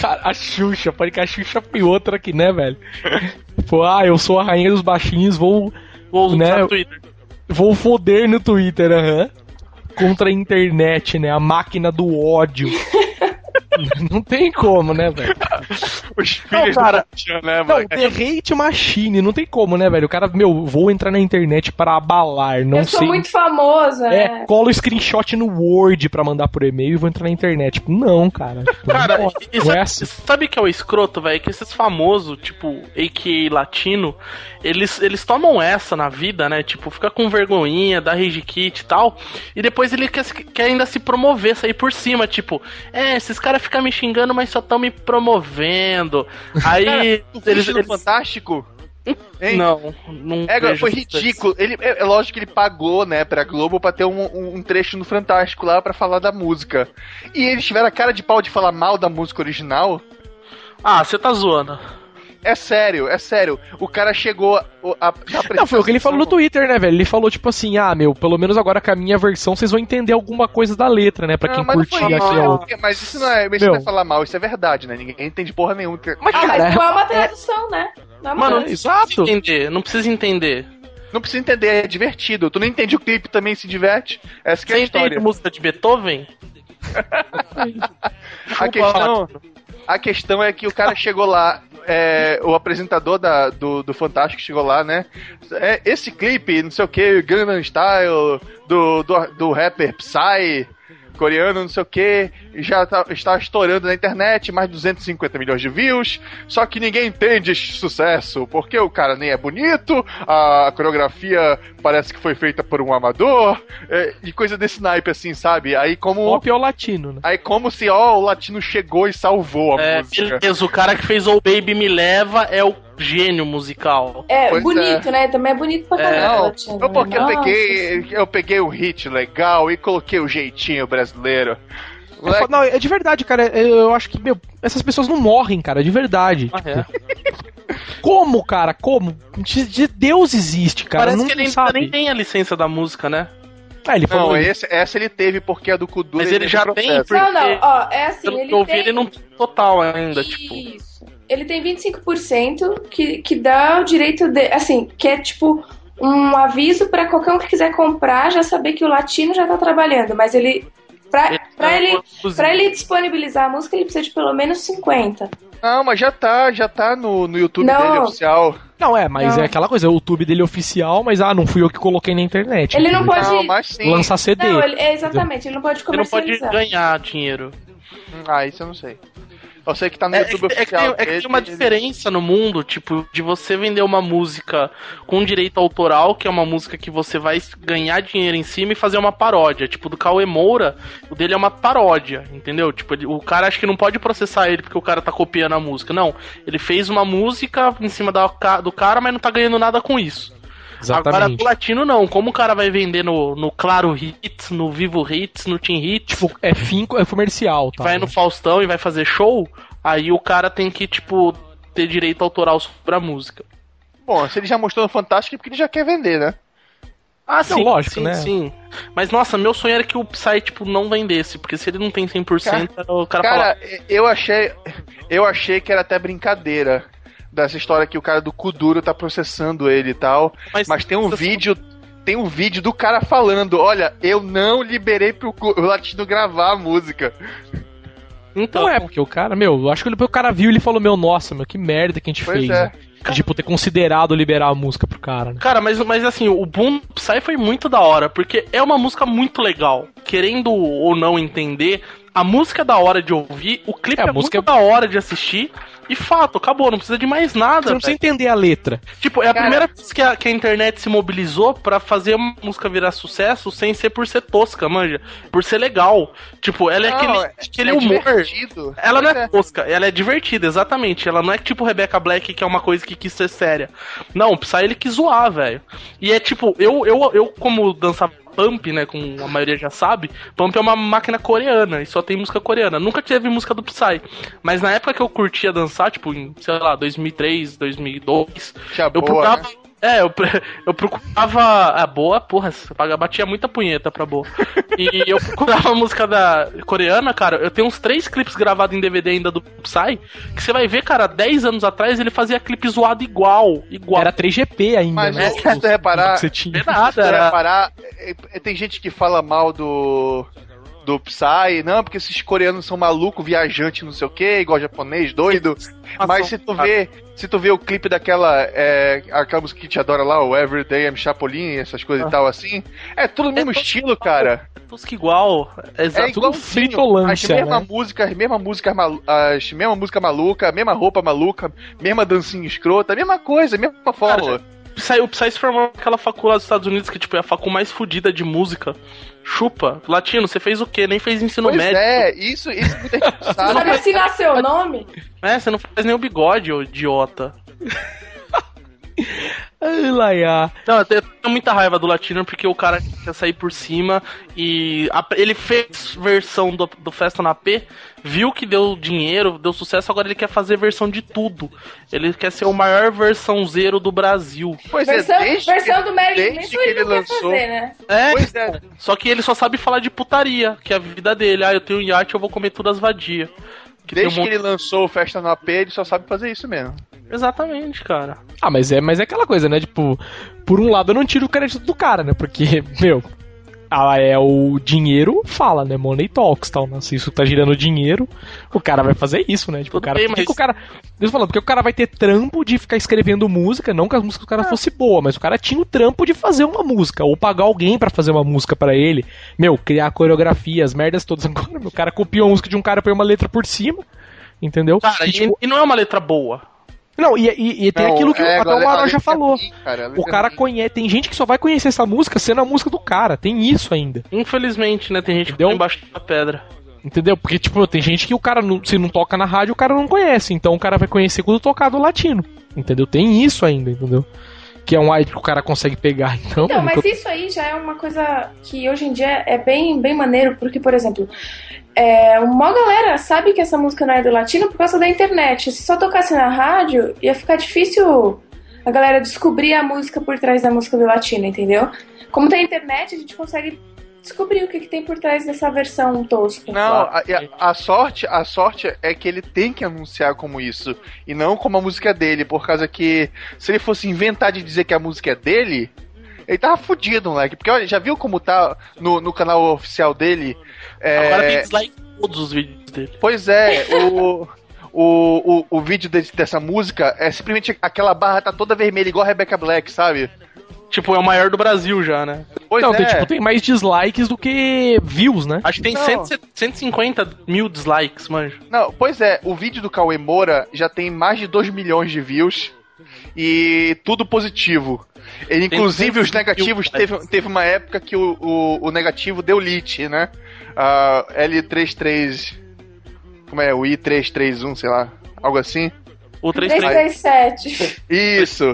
Speaker 1: Cara, a Xuxa, pode que a Xuxa foi outra aqui, né, velho? Pô, ah, eu sou a rainha dos baixinhos, vou,
Speaker 3: Vou usar
Speaker 1: Né,
Speaker 3: o Twitter.
Speaker 1: vou foder no Twitter, aham. Contra a internet, né? A máquina do ódio. Não tem como, né, velho?
Speaker 2: Os
Speaker 1: Não,
Speaker 2: filhos
Speaker 1: cara,
Speaker 2: do né,
Speaker 1: Não,
Speaker 2: mano?
Speaker 1: The Hate Machine, não tem como, né, velho? O cara, meu, vou entrar na internet para abalar, não
Speaker 4: eu sou
Speaker 1: sei.
Speaker 4: muito famoso,
Speaker 1: É,
Speaker 4: né?
Speaker 1: colo o screenshot no Word pra mandar por e-mail e vou entrar na internet. Tipo, não, cara. Tipo,
Speaker 3: Cara,
Speaker 1: não,
Speaker 3: e
Speaker 1: não
Speaker 3: sabe,
Speaker 1: é assim.
Speaker 3: sabe o que é o escroto, velho? Que esses famosos, tipo, AKA latino, eles, eles tomam essa na vida, né? Tipo, fica com vergonhinha, dá rage kit e tal. E depois ele quer, quer ainda se promover, sair por cima. Tipo, é, esses caras ficam me xingando, mas só estão me promovendo. Aí.
Speaker 2: Eles,
Speaker 3: eles, eles-
Speaker 2: Fantástico? Hein?
Speaker 3: Não, não.
Speaker 2: É, foi ridículo. Ele, é, é lógico que ele pagou, né, pra Globo pra ter um, um- um trecho no Fantástico lá pra falar da música. E eles tiveram a cara de pau de falar mal da música original.
Speaker 3: Ah, você tá zoando.
Speaker 2: É sério, é sério. O cara chegou. o- A, a
Speaker 1: Não, foi o que ele falou no Twitter, né, velho? Ele falou, tipo assim, ah, meu, pelo menos agora com a minha versão vocês vão entender alguma coisa da letra, né? Pra quem
Speaker 2: Não,
Speaker 1: curtir aqui,
Speaker 2: isso,
Speaker 1: ó.
Speaker 2: né? Mas isso não é, isso
Speaker 1: Meu.
Speaker 2: não é falar mal, isso é verdade, né? Ninguém entende porra nenhuma.
Speaker 1: Mas,
Speaker 4: Ah,
Speaker 1: cara,
Speaker 4: mas não é uma tradução, né? Não é uma
Speaker 3: Mano,
Speaker 4: tradução.
Speaker 1: exato.
Speaker 3: Entender, não precisa entender.
Speaker 2: Não precisa entender, é divertido. Tu não entende o clipe também se diverte. Essa que é a
Speaker 3: Você
Speaker 2: história.
Speaker 3: entende música de Beethoven?
Speaker 2: A questão, a questão é que o cara chegou lá, é, o apresentador da, do, do Fantástico chegou lá, né? É, esse clipe, não sei o que, Gangnam Style, do, do, do rapper Psy, coreano, não sei o que, já tá, está estourando na internet, mais de 250 milhões de views, só que ninguém entende esse sucesso, porque o cara nem é bonito, a coreografia parece que foi feita por um amador, é, e coisa desse naipe assim, sabe? Aí como...
Speaker 1: Pop é o latino, né?
Speaker 2: Aí como se, ó, o latino chegou e salvou a
Speaker 3: É,
Speaker 2: música.
Speaker 3: beleza, o cara que fez o Baby Me Leva é o gênio musical.
Speaker 4: É,
Speaker 2: Pois
Speaker 4: bonito, né? Também é bonito pra caramba.
Speaker 2: Não,
Speaker 4: latino,
Speaker 2: eu porque eu peguei, eu peguei o hit legal e coloquei o jeitinho brasileiro.
Speaker 1: É, não, é de verdade, cara. é- Eu acho que, meu, essas pessoas não morrem, cara, de verdade.
Speaker 3: Ah, é.
Speaker 1: Como, cara? Como? De, de Deus existe, cara.
Speaker 3: Parece
Speaker 1: não
Speaker 3: que ele
Speaker 1: sabe.
Speaker 3: nem tem a licença da música, né?
Speaker 1: Ah, ele falou.
Speaker 2: não,
Speaker 1: isso.
Speaker 2: esse, essa ele teve porque a do Kudura
Speaker 3: Mas ele já tem,
Speaker 4: Não, não,
Speaker 3: porque-
Speaker 4: ó, é assim, ele
Speaker 3: eu vi,
Speaker 4: tem...
Speaker 3: ele não total ainda, tipo.
Speaker 4: Ele tem 25% que, que dá o direito de. Assim, que é tipo um aviso pra qualquer um que quiser comprar já saber que o latino já tá trabalhando. Mas ele. Pra, pra,
Speaker 3: é
Speaker 4: ele, pra ele disponibilizar a música, ele precisa de pelo menos 50.
Speaker 2: Não, mas já tá, já tá no, no YouTube
Speaker 4: Não.
Speaker 2: dele oficial.
Speaker 1: Não, é, mas
Speaker 4: Não.
Speaker 1: é aquela coisa, o YouTube dele é oficial, mas ah, não fui eu que coloquei na internet.
Speaker 4: Ele não pode.
Speaker 2: Não, mas sim.
Speaker 1: Lançar CD.
Speaker 4: Não, ele, é exatamente, ele não pode
Speaker 3: Ele não pode
Speaker 4: comercializar.
Speaker 3: ganhar dinheiro.
Speaker 2: Ah, isso eu não sei. Eu sei que tá no
Speaker 3: É, é
Speaker 2: YouTube
Speaker 3: que- é que tem,
Speaker 2: oficial.
Speaker 3: é que tem uma
Speaker 2: ele-
Speaker 3: diferença no mundo, tipo, de você vender uma música com direito autoral, que é uma música que você vai ganhar dinheiro em cima e fazer uma paródia. Tipo, do Cauê Moura, o dele é uma paródia, entendeu? Tipo, ele- o cara acha que não pode processar ele porque o cara tá copiando a música. Não, ele fez uma música em cima da do cara, mas não tá ganhando nada com isso. Agora,
Speaker 1: Exatamente.
Speaker 3: do latino não. Como o cara vai vender no, no Claro Hits, no Vivo Hits, no Team Hits,
Speaker 1: Tipo, é fim, é comercial, tá?
Speaker 3: vai no Faustão e vai fazer show, aí o cara tem que, tipo, ter direito autoral sobre a música.
Speaker 2: Bom, se ele já mostrou no Fantástico é porque ele já quer vender, né?
Speaker 3: Ah,
Speaker 1: Não, lógico,
Speaker 3: sim,
Speaker 1: né?
Speaker 3: sim. Mas, nossa, meu sonho era que o Psy, tipo, não vendesse, porque se ele não tem 100%, o cara,
Speaker 2: Cara,
Speaker 3: fala...
Speaker 2: eu achei. Eu achei que era até brincadeira dessa história que o cara do Kuduro tá processando ele e tal. Mas tem um vídeo. Tem um vídeo do cara falando: Olha, eu não liberei pro latino gravar a música.
Speaker 3: Então,
Speaker 1: é, porque o cara, meu, eu acho que o cara viu e ele falou, meu, nossa, meu, que merda que a gente
Speaker 2: Pois
Speaker 1: fez.
Speaker 2: é.
Speaker 1: né? Tipo, ter considerado liberar a música pro cara, né?
Speaker 3: Cara, mas, mas assim, o Boom Psy foi muito da hora, porque é uma música muito legal. Querendo ou não entender, a música é da hora de ouvir, o clipe
Speaker 1: É, a
Speaker 3: é,
Speaker 1: música
Speaker 3: muito da hora de assistir, e fato, acabou, não precisa de mais nada.
Speaker 1: Você não precisa entender a letra.
Speaker 3: Tipo, é a
Speaker 2: Cara-
Speaker 3: primeira vez que a, que a internet se mobilizou pra fazer uma música virar sucesso sem ser por ser tosca, manja. Por ser legal. Tipo, ela é
Speaker 2: Não,
Speaker 3: aquele,
Speaker 2: é-
Speaker 3: aquele
Speaker 2: é
Speaker 3: humor.
Speaker 2: divertido.
Speaker 3: Ela não
Speaker 2: Pois
Speaker 3: é tosca, ela é divertida, exatamente. Ela não é tipo Rebecca Black, que é uma coisa que quis ser séria. Não, Psy ele quis zoar, velho. E é tipo, eu, eu, eu como dançava Pump, né, como a maioria já sabe, Pump é uma máquina coreana e só tem música coreana. Nunca teve música do Psy. Mas na época que eu curtia dançar, tipo, em, sei lá, 2003, 2002,
Speaker 2: Tinha
Speaker 3: eu
Speaker 2: boa,
Speaker 3: procurava.
Speaker 2: né?
Speaker 3: É, eu, eu procurava. A boa, porra, paga- batia muita punheta pra boa. E eu procurava a música da coreana, cara. Eu tenho uns três clipes gravados em DVD ainda do Psy. Que você vai ver, cara, 10 anos atrás ele fazia clipe zoado igual. Igual.
Speaker 1: Era 3GP ainda,
Speaker 2: Mas
Speaker 1: né?
Speaker 2: se você reparar-
Speaker 1: você tinha.
Speaker 3: É nada,
Speaker 2: Se você
Speaker 3: era.
Speaker 2: reparar, é- é- tem gente que fala mal do. do Psy, não, porque esses coreanos são malucos, viajantes, não sei o que, igual japonês, doido. Mas se tu vê, se tu vê o clipe daquela, é, aquela música que te adora lá, o Everyday I'm Chapolin, essas coisas e tal assim, é tudo o mesmo estilo, cara.
Speaker 3: É tudo igual. É,
Speaker 2: É igual As mesmas
Speaker 1: né?
Speaker 2: músicas, as mesmas músicas, malu as mesma música maluca, mesma roupa maluca, mesma dancinha escrota, mesma coisa, mesma fórmula.
Speaker 3: Psy, o Psy se formou naquela facul lá dos Estados Unidos, que tipo, é a facul mais fodida de música. Chupa. Latino, você fez o quê? Nem fez ensino
Speaker 2: pois
Speaker 3: médio.
Speaker 2: é, isso, isso muita gente não sabe.
Speaker 4: Sabe assinar seu nome?
Speaker 3: É, você não faz nem o bigode, ô idiota.
Speaker 1: Ai, Laia.
Speaker 3: Não, eu tenho muita raiva do Latino porque o cara quer sair por cima e a- ele fez versão do, do Festa na P, viu que deu dinheiro, deu sucesso, agora ele quer fazer versão de tudo. Ele quer ser o maior versão zero do Brasil.
Speaker 2: Pois
Speaker 4: Versão,
Speaker 2: é, desde
Speaker 4: versão
Speaker 2: que,
Speaker 4: do Mary
Speaker 2: desde que
Speaker 4: ele
Speaker 2: lançou.
Speaker 4: fazer, né?
Speaker 3: É,
Speaker 2: Pois é.
Speaker 3: só que ele só sabe falar de putaria, que é a vida dele. Ah, eu tenho um iate, eu vou comer tudo as vadias. Que um
Speaker 2: Desde que
Speaker 3: monte-
Speaker 2: ele lançou o Festa no AP, ele só sabe fazer isso mesmo.
Speaker 3: Exatamente, cara.
Speaker 1: Ah, mas é, mas é aquela coisa, né? Tipo, por um lado eu não tiro o crédito do cara, né? Porque, meu, ela é o dinheiro fala, né? Money talks, tal, né? Se isso tá girando dinheiro, o cara vai fazer isso, né? Tipo, o
Speaker 3: Tudo
Speaker 1: cara,
Speaker 3: bem, mas-
Speaker 1: que o cara, Deixa eu falar, porque o cara vai ter trampo de ficar escrevendo música, não que as músicas do cara fosse boa, mas o cara tinha o trampo de fazer uma música ou pagar alguém pra fazer uma música pra ele. Meu, criar coreografia, as merdas todas. Agora, meu, o cara copiou a música de um cara põe uma letra por cima. Entendeu?
Speaker 3: Cara,
Speaker 1: e, tipo,
Speaker 3: e não é uma letra boa.
Speaker 1: Não, e, e- e tem
Speaker 2: Não,
Speaker 1: aquilo que
Speaker 2: é,
Speaker 1: até o Maró já
Speaker 2: é
Speaker 1: falou.
Speaker 2: ruim, cara,
Speaker 1: O cara
Speaker 2: é
Speaker 1: conhece. Tem gente que só vai conhecer essa música sendo a música do cara. Tem isso ainda.
Speaker 3: Infelizmente, né? Tem gente que tá embaixo da pedra.
Speaker 1: Entendeu? Porque, tipo, tem gente que o cara, não, se não toca na rádio, o cara não conhece. Então o cara vai conhecer quando tocar do latino. Entendeu? Tem isso ainda, entendeu? Que é um hype que o cara consegue pegar. Então,
Speaker 4: Então,
Speaker 1: mano,
Speaker 4: mas isso aí já é uma coisa que hoje em dia é bem, bem maneiro, porque, por exemplo, é, uma galera sabe que essa música não é do latino por causa da internet. Se só tocasse na rádio, ia ficar difícil a galera descobrir a música por trás da música do latino, entendeu? Como tem internet, a gente consegue descobrir o que, que tem por trás dessa versão tosca.
Speaker 2: Não, a, a- a sorte, a sorte é que ele tem que anunciar como isso e não como a música dele, por causa que se ele fosse inventar de dizer que a música é dele, ele tava fudido, moleque. Porque olha, já viu como tá no, no canal oficial dele? É,
Speaker 3: Agora tem dislike em todos os vídeos dele.
Speaker 2: Pois é, o, o, o, o vídeo de- dessa música é simplesmente aquela barra tá toda vermelha, igual a Rebecca Black, sabe?
Speaker 3: Tipo, é o maior do Brasil já, né?
Speaker 2: Pois
Speaker 1: não,
Speaker 2: é.
Speaker 1: tem, tipo, tem mais dislikes do que views, né?
Speaker 3: Acho que tem
Speaker 2: Não.
Speaker 3: 100, 150 mil dislikes, manjo.
Speaker 2: Não, pois é, o vídeo do Cauê Moura já tem mais de 2 milhões de views e tudo positivo. Ele, inclusive, os
Speaker 3: 200 mil
Speaker 2: negativos, teve, teve uma época que o, o, o negativo deu lit, né? A L33. Como é? O I331, sei lá. Algo assim.
Speaker 3: O 337.
Speaker 4: 337.
Speaker 2: Isso,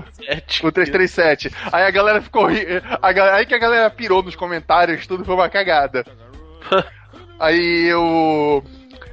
Speaker 2: o 337. Aí a galera ficou. ri- A, ga- aí que a galera pirou nos comentários, tudo foi uma cagada. Aí o.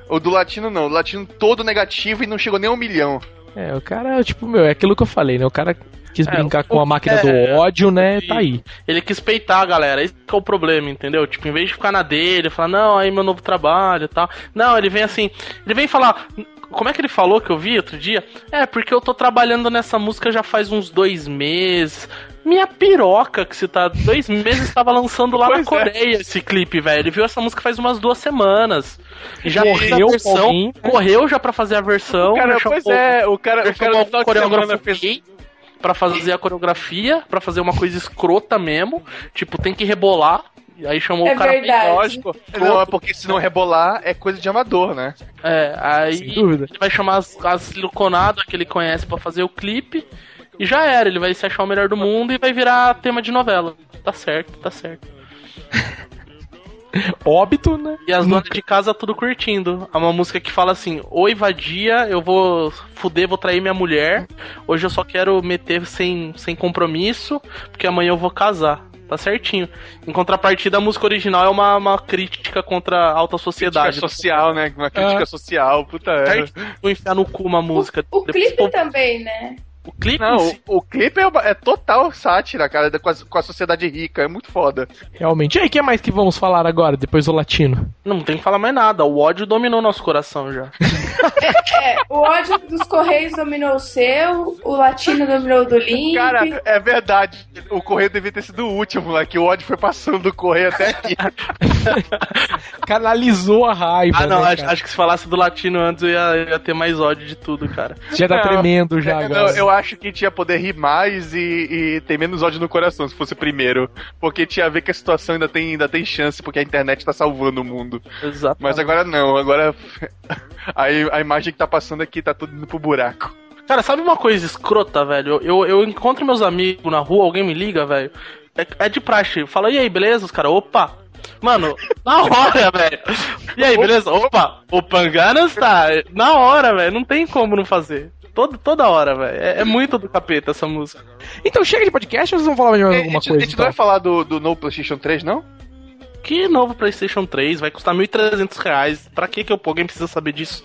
Speaker 2: O do latino não, o latino todo negativo e não chegou nem a um milhão.
Speaker 1: É, o cara, tipo, meu, é aquilo que eu falei, né? O cara quis
Speaker 3: É,
Speaker 1: brincar
Speaker 3: o-
Speaker 1: com a máquina
Speaker 3: é,
Speaker 1: do ódio, né?
Speaker 3: e-
Speaker 1: Tá aí.
Speaker 3: Ele quis peitar a galera, esse que é o problema, entendeu? Tipo, em vez de ficar na dele, falar, não, aí meu novo trabalho e tal. Não, ele vem assim, ele vem falar. Como é que ele falou que eu vi outro dia? É, porque eu tô trabalhando nessa música já faz uns dois meses. Minha piroca, que você tá. Dois meses estava lançando lá na
Speaker 2: Pois é.
Speaker 3: Coreia esse clipe, velho. Ele viu essa música faz umas duas semanas. E já a
Speaker 1: Correu com
Speaker 3: versão.
Speaker 1: alguém?
Speaker 3: Correu já pra fazer a versão.
Speaker 2: Cara,
Speaker 3: já
Speaker 2: pois é, o cara, o cara de
Speaker 3: coreógrafo
Speaker 2: fez.
Speaker 3: gay pra fazer a coreografia, pra fazer uma coisa escrota mesmo. Tipo, tem que rebolar. E aí chamou
Speaker 4: É
Speaker 3: o cara.
Speaker 2: Lógico. Não, é porque se não rebolar é coisa de amador, né?
Speaker 3: É, aí
Speaker 1: Sem dúvida.
Speaker 3: ele vai chamar as, as siliconadas que ele conhece pra fazer o clipe. E já era, ele vai se achar o melhor do mundo e vai virar tema de novela. Tá certo, tá certo.
Speaker 1: Óbito, né?
Speaker 3: E as donas de casa tudo curtindo. É uma música que fala assim: Oi, vadia, eu vou fuder, vou trair minha mulher. Hoje eu só quero meter sem, sem compromisso, porque amanhã eu vou casar. Tá certinho. Em contrapartida, a música original é uma, uma crítica contra a alta
Speaker 2: Crítica
Speaker 3: sociedade.
Speaker 2: social, né? Uma crítica
Speaker 1: Ah.
Speaker 2: social, puta é.
Speaker 3: Vou enfiar no cu uma música.
Speaker 4: O
Speaker 3: Depois
Speaker 4: clipe
Speaker 3: o povo-
Speaker 4: também, né?
Speaker 3: O clipe
Speaker 2: Não,
Speaker 3: si-
Speaker 2: o, o clipe é, é total sátira, cara, da- com a, com a sociedade rica. É muito foda.
Speaker 1: Realmente. E aí, o que mais que vamos falar agora, depois do latino?
Speaker 3: não tem que falar mais nada. O ódio dominou nosso coração já.
Speaker 4: É, o ódio dos Correios dominou o seu, o latino dominou o do Link.
Speaker 2: Cara, é verdade. O correio devia ter sido o último lá, que o ódio foi passando do correio até aqui.
Speaker 1: Canalizou a raiva.
Speaker 3: Ah, não,
Speaker 1: né,
Speaker 3: acho, acho que se falasse do latino antes eu ia, ia ter mais ódio de tudo, cara.
Speaker 1: Já tá
Speaker 2: Não,
Speaker 1: tremendo já
Speaker 2: É,
Speaker 1: agora.
Speaker 2: não, eu acho que tinha poder rir mais e, e ter menos ódio no coração se fosse o primeiro. Porque tinha a ver que a situação ainda tem, ainda tem chance, porque a internet tá salvando o mundo.
Speaker 3: Exato.
Speaker 2: Mas agora não, agora a, a imagem que tá passando aqui tá tudo indo pro buraco.
Speaker 3: Cara, sabe uma coisa escrota, velho? Eu, eu encontro meus amigos na rua, alguém me liga, velho. É, é de praxe. Fala, e aí, beleza? Os caras, opa. Mano, na hora, velho. E aí, beleza? Opa. O Panganas tá. Na hora, velho. Não tem como não fazer. Todo, toda hora, velho. É, é muito do capeta essa música.
Speaker 1: Então chega de podcast ou vocês vão falar de mais
Speaker 2: a
Speaker 1: alguma coisa?
Speaker 2: a gente não
Speaker 1: então?
Speaker 2: vai falar do, do novo PlayStation 3, não?
Speaker 3: Que novo PlayStation 3 vai custar 1.300 reais. Pra que que o alguém precisa saber disso?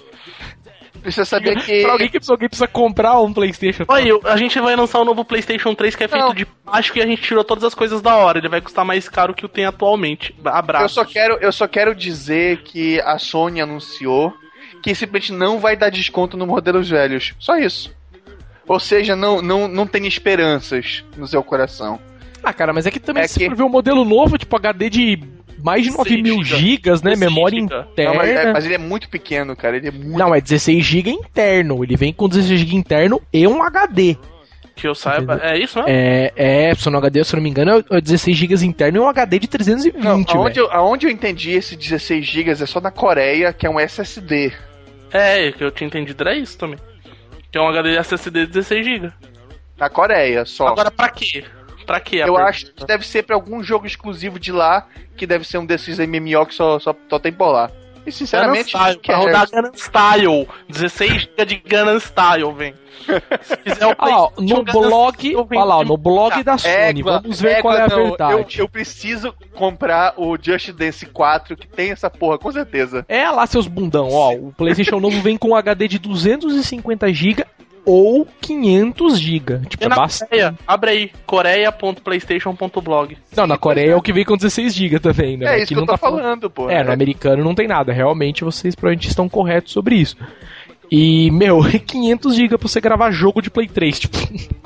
Speaker 2: Precisa saber que.
Speaker 1: Pra alguém que precisa, alguém precisa comprar um Playstation.
Speaker 3: Olha, eu- a gente vai lançar o novo PlayStation 3 que é feito
Speaker 2: Não.
Speaker 3: de plástico e a gente tirou todas as coisas da hora. Ele vai custar mais caro que o tem atualmente. Abraço.
Speaker 2: Eu só, quero, eu só quero dizer que a Sony anunciou que simplesmente não vai dar desconto nos modelos velhos. Só isso. Ou seja, não, não, não tem esperanças no seu coração.
Speaker 1: Ah, cara, mas é que também
Speaker 2: É
Speaker 1: se
Speaker 2: que-
Speaker 1: for ver um modelo novo, tipo HD de mais de 9
Speaker 3: 16
Speaker 1: mil
Speaker 3: giga.
Speaker 1: gigas, né?
Speaker 3: 16
Speaker 1: Memória
Speaker 3: giga.
Speaker 1: interna.
Speaker 2: Não, mas, é- mas ele é muito pequeno, cara. Ele é muito.
Speaker 1: Não, é 16 GB interno. Ele vem com 16 GB interno e um HD.
Speaker 3: Que eu saiba. É isso, né?
Speaker 1: É, é, se no HD, se eu não me engano, é 16 GB interno e um HD de 320,
Speaker 2: Não, aonde, eu, aonde eu entendi esse 16 GB é só na Coreia, que é um SSD.
Speaker 3: É, que eu tinha entendido era isso também. Que é um HD SSD de 16GB.
Speaker 2: Na Coreia só.
Speaker 3: Agora, pra quê? Pra quê?
Speaker 2: eu
Speaker 3: pergunta?
Speaker 2: acho que deve ser pra algum jogo exclusivo de lá, que deve ser um desses MMO que só, só, só tem por lá. E sinceramente,
Speaker 3: Style,
Speaker 2: quer-
Speaker 3: pra rodar Gangnam Style. 16GB de Gangnam Style, vem. Se fizer o
Speaker 1: Ah, ó, no blog, olha lá,
Speaker 3: de-
Speaker 1: no blog da Sony,
Speaker 2: Égua,
Speaker 1: vamos ver
Speaker 2: égua,
Speaker 1: qual é a
Speaker 2: não,
Speaker 1: verdade.
Speaker 2: Eu, eu preciso comprar o Just Dance 4, que tem essa porra, com certeza.
Speaker 1: É lá, seus bundão, ó, o PlayStation novo vem com um HD de 250 GB ou 500 GB. Tipo,
Speaker 3: E
Speaker 1: é
Speaker 3: na
Speaker 1: bastante.
Speaker 3: Coreia, abre aí, coreia.playstation.blog.
Speaker 1: Não, na Coreia é o que vem com 16 GB também, né?
Speaker 2: É
Speaker 1: Aqui
Speaker 2: isso que eu
Speaker 1: não
Speaker 2: tô
Speaker 1: tá falando-
Speaker 2: falando, pô.
Speaker 1: É, no americano não tem nada. Realmente vocês provavelmente estão corretos sobre isso. E, meu, 500 GB pra você gravar jogo de Play 3. Tipo,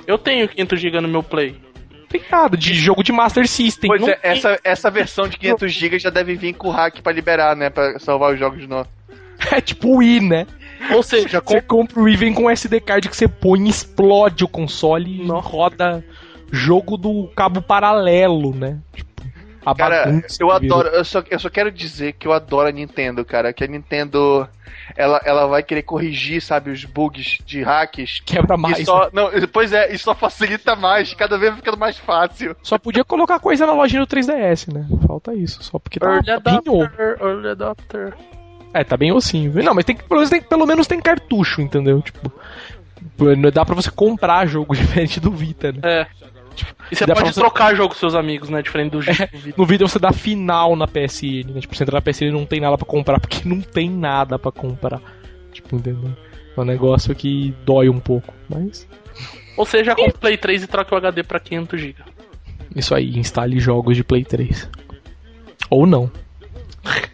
Speaker 3: Eu tenho 500GB no meu Play.
Speaker 1: tem nada de jogo de Master System.
Speaker 2: Pois é,
Speaker 1: tem.
Speaker 2: essa, essa versão de 500 GB já deve vir com hack pra liberar, né? Pra salvar os jogos novos.
Speaker 1: É tipo o Wii, né?
Speaker 3: Ou seja, com
Speaker 1: Você compra o Wii, vem com um SD card que você põe e explode o console e roda jogo do cabo paralelo, né? Tipo, a
Speaker 2: Cara, eu adoro, eu só, eu só quero dizer que eu adoro a Nintendo, cara. Que a Nintendo, ela, ela vai querer corrigir, sabe, os bugs de hacks.
Speaker 1: Quebra mais.
Speaker 2: e só,
Speaker 1: né?
Speaker 2: não, pois é, isso só facilita mais, cada vez vai ficando mais fácil.
Speaker 1: Só podia colocar coisa na lojinha do 3DS, né? Falta isso, só porque tá
Speaker 3: Early. Adopter, Early Adopter.
Speaker 1: É, tá bem ossinho. Não, mas tem que, pelo menos tem, pelo menos tem cartucho, entendeu? Tipo, dá pra você comprar jogo diferente do Vita, né?
Speaker 3: É. E você pode
Speaker 1: você-
Speaker 3: trocar jogo com seus amigos, né? Diferente do jogo.
Speaker 1: No vídeo você dá final na PSN, né? Tipo, você entra na PSN e não tem nada pra comprar, porque não tem nada pra comprar. Tipo, entendeu? É um negócio que dói um pouco, mas...
Speaker 3: Ou seja, compra o Play 3 e troca o HD pra 500GB.
Speaker 1: Isso aí, instale jogos de Play 3. Ou não.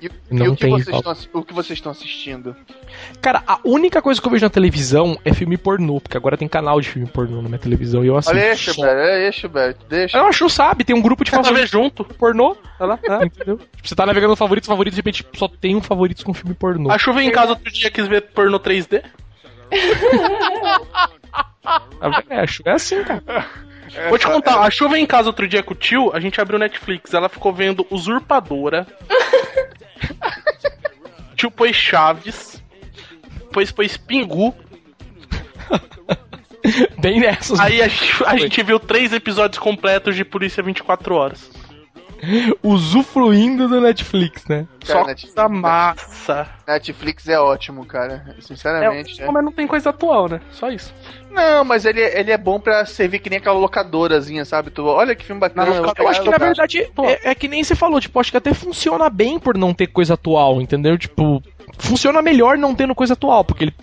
Speaker 2: E,
Speaker 1: Não
Speaker 2: e o, que
Speaker 1: tem
Speaker 2: vocês estão, o que vocês estão assistindo?
Speaker 1: Cara, a única coisa que eu vejo na televisão é filme pornô, porque agora tem canal de filme pornô na minha televisão e eu assisto.
Speaker 2: Olha
Speaker 1: só.
Speaker 2: Schubert, é aí, Schubert, deixa.
Speaker 1: Eu acho, sabe? Tem um grupo de
Speaker 3: Quer ver
Speaker 1: favoritos
Speaker 3: junto?
Speaker 1: pornô. Olha lá, ah, entendeu? Tipo, Você tá navegando no favoritos, favoritos, de repente só tem um favoritos com filme pornô.
Speaker 3: A chuva em casa outro dia quis ver porno 3D.
Speaker 1: É, é assim, cara.
Speaker 3: Vou te contar, a chuva em casa outro dia com o tio, a gente abriu Netflix, ela ficou vendo Usurpadora. tio pôs Chaves. Depois pôs Pingu.
Speaker 1: Bem nessas.
Speaker 3: Aí a a gente viu três episódios completos de Polícia 24 Horas.
Speaker 1: Usufruindo do Netflix, né?
Speaker 3: Só
Speaker 2: Netflix,
Speaker 3: coisa massa.
Speaker 2: Netflix é ótimo, cara.
Speaker 3: É,
Speaker 2: Sinceramente. é.
Speaker 3: mas não tem coisa atual, né? Só isso.
Speaker 2: Não, mas ele, ele é bom pra servir que nem aquela locadorazinha, sabe? Tu, olha que filme bacana.
Speaker 3: Na
Speaker 2: vou
Speaker 3: locadora,
Speaker 1: Eu acho que na verdade é, é que nem você falou, tipo, acho que até funciona bem por não ter coisa atual, entendeu? Tipo, funciona melhor não tendo coisa atual, porque ele,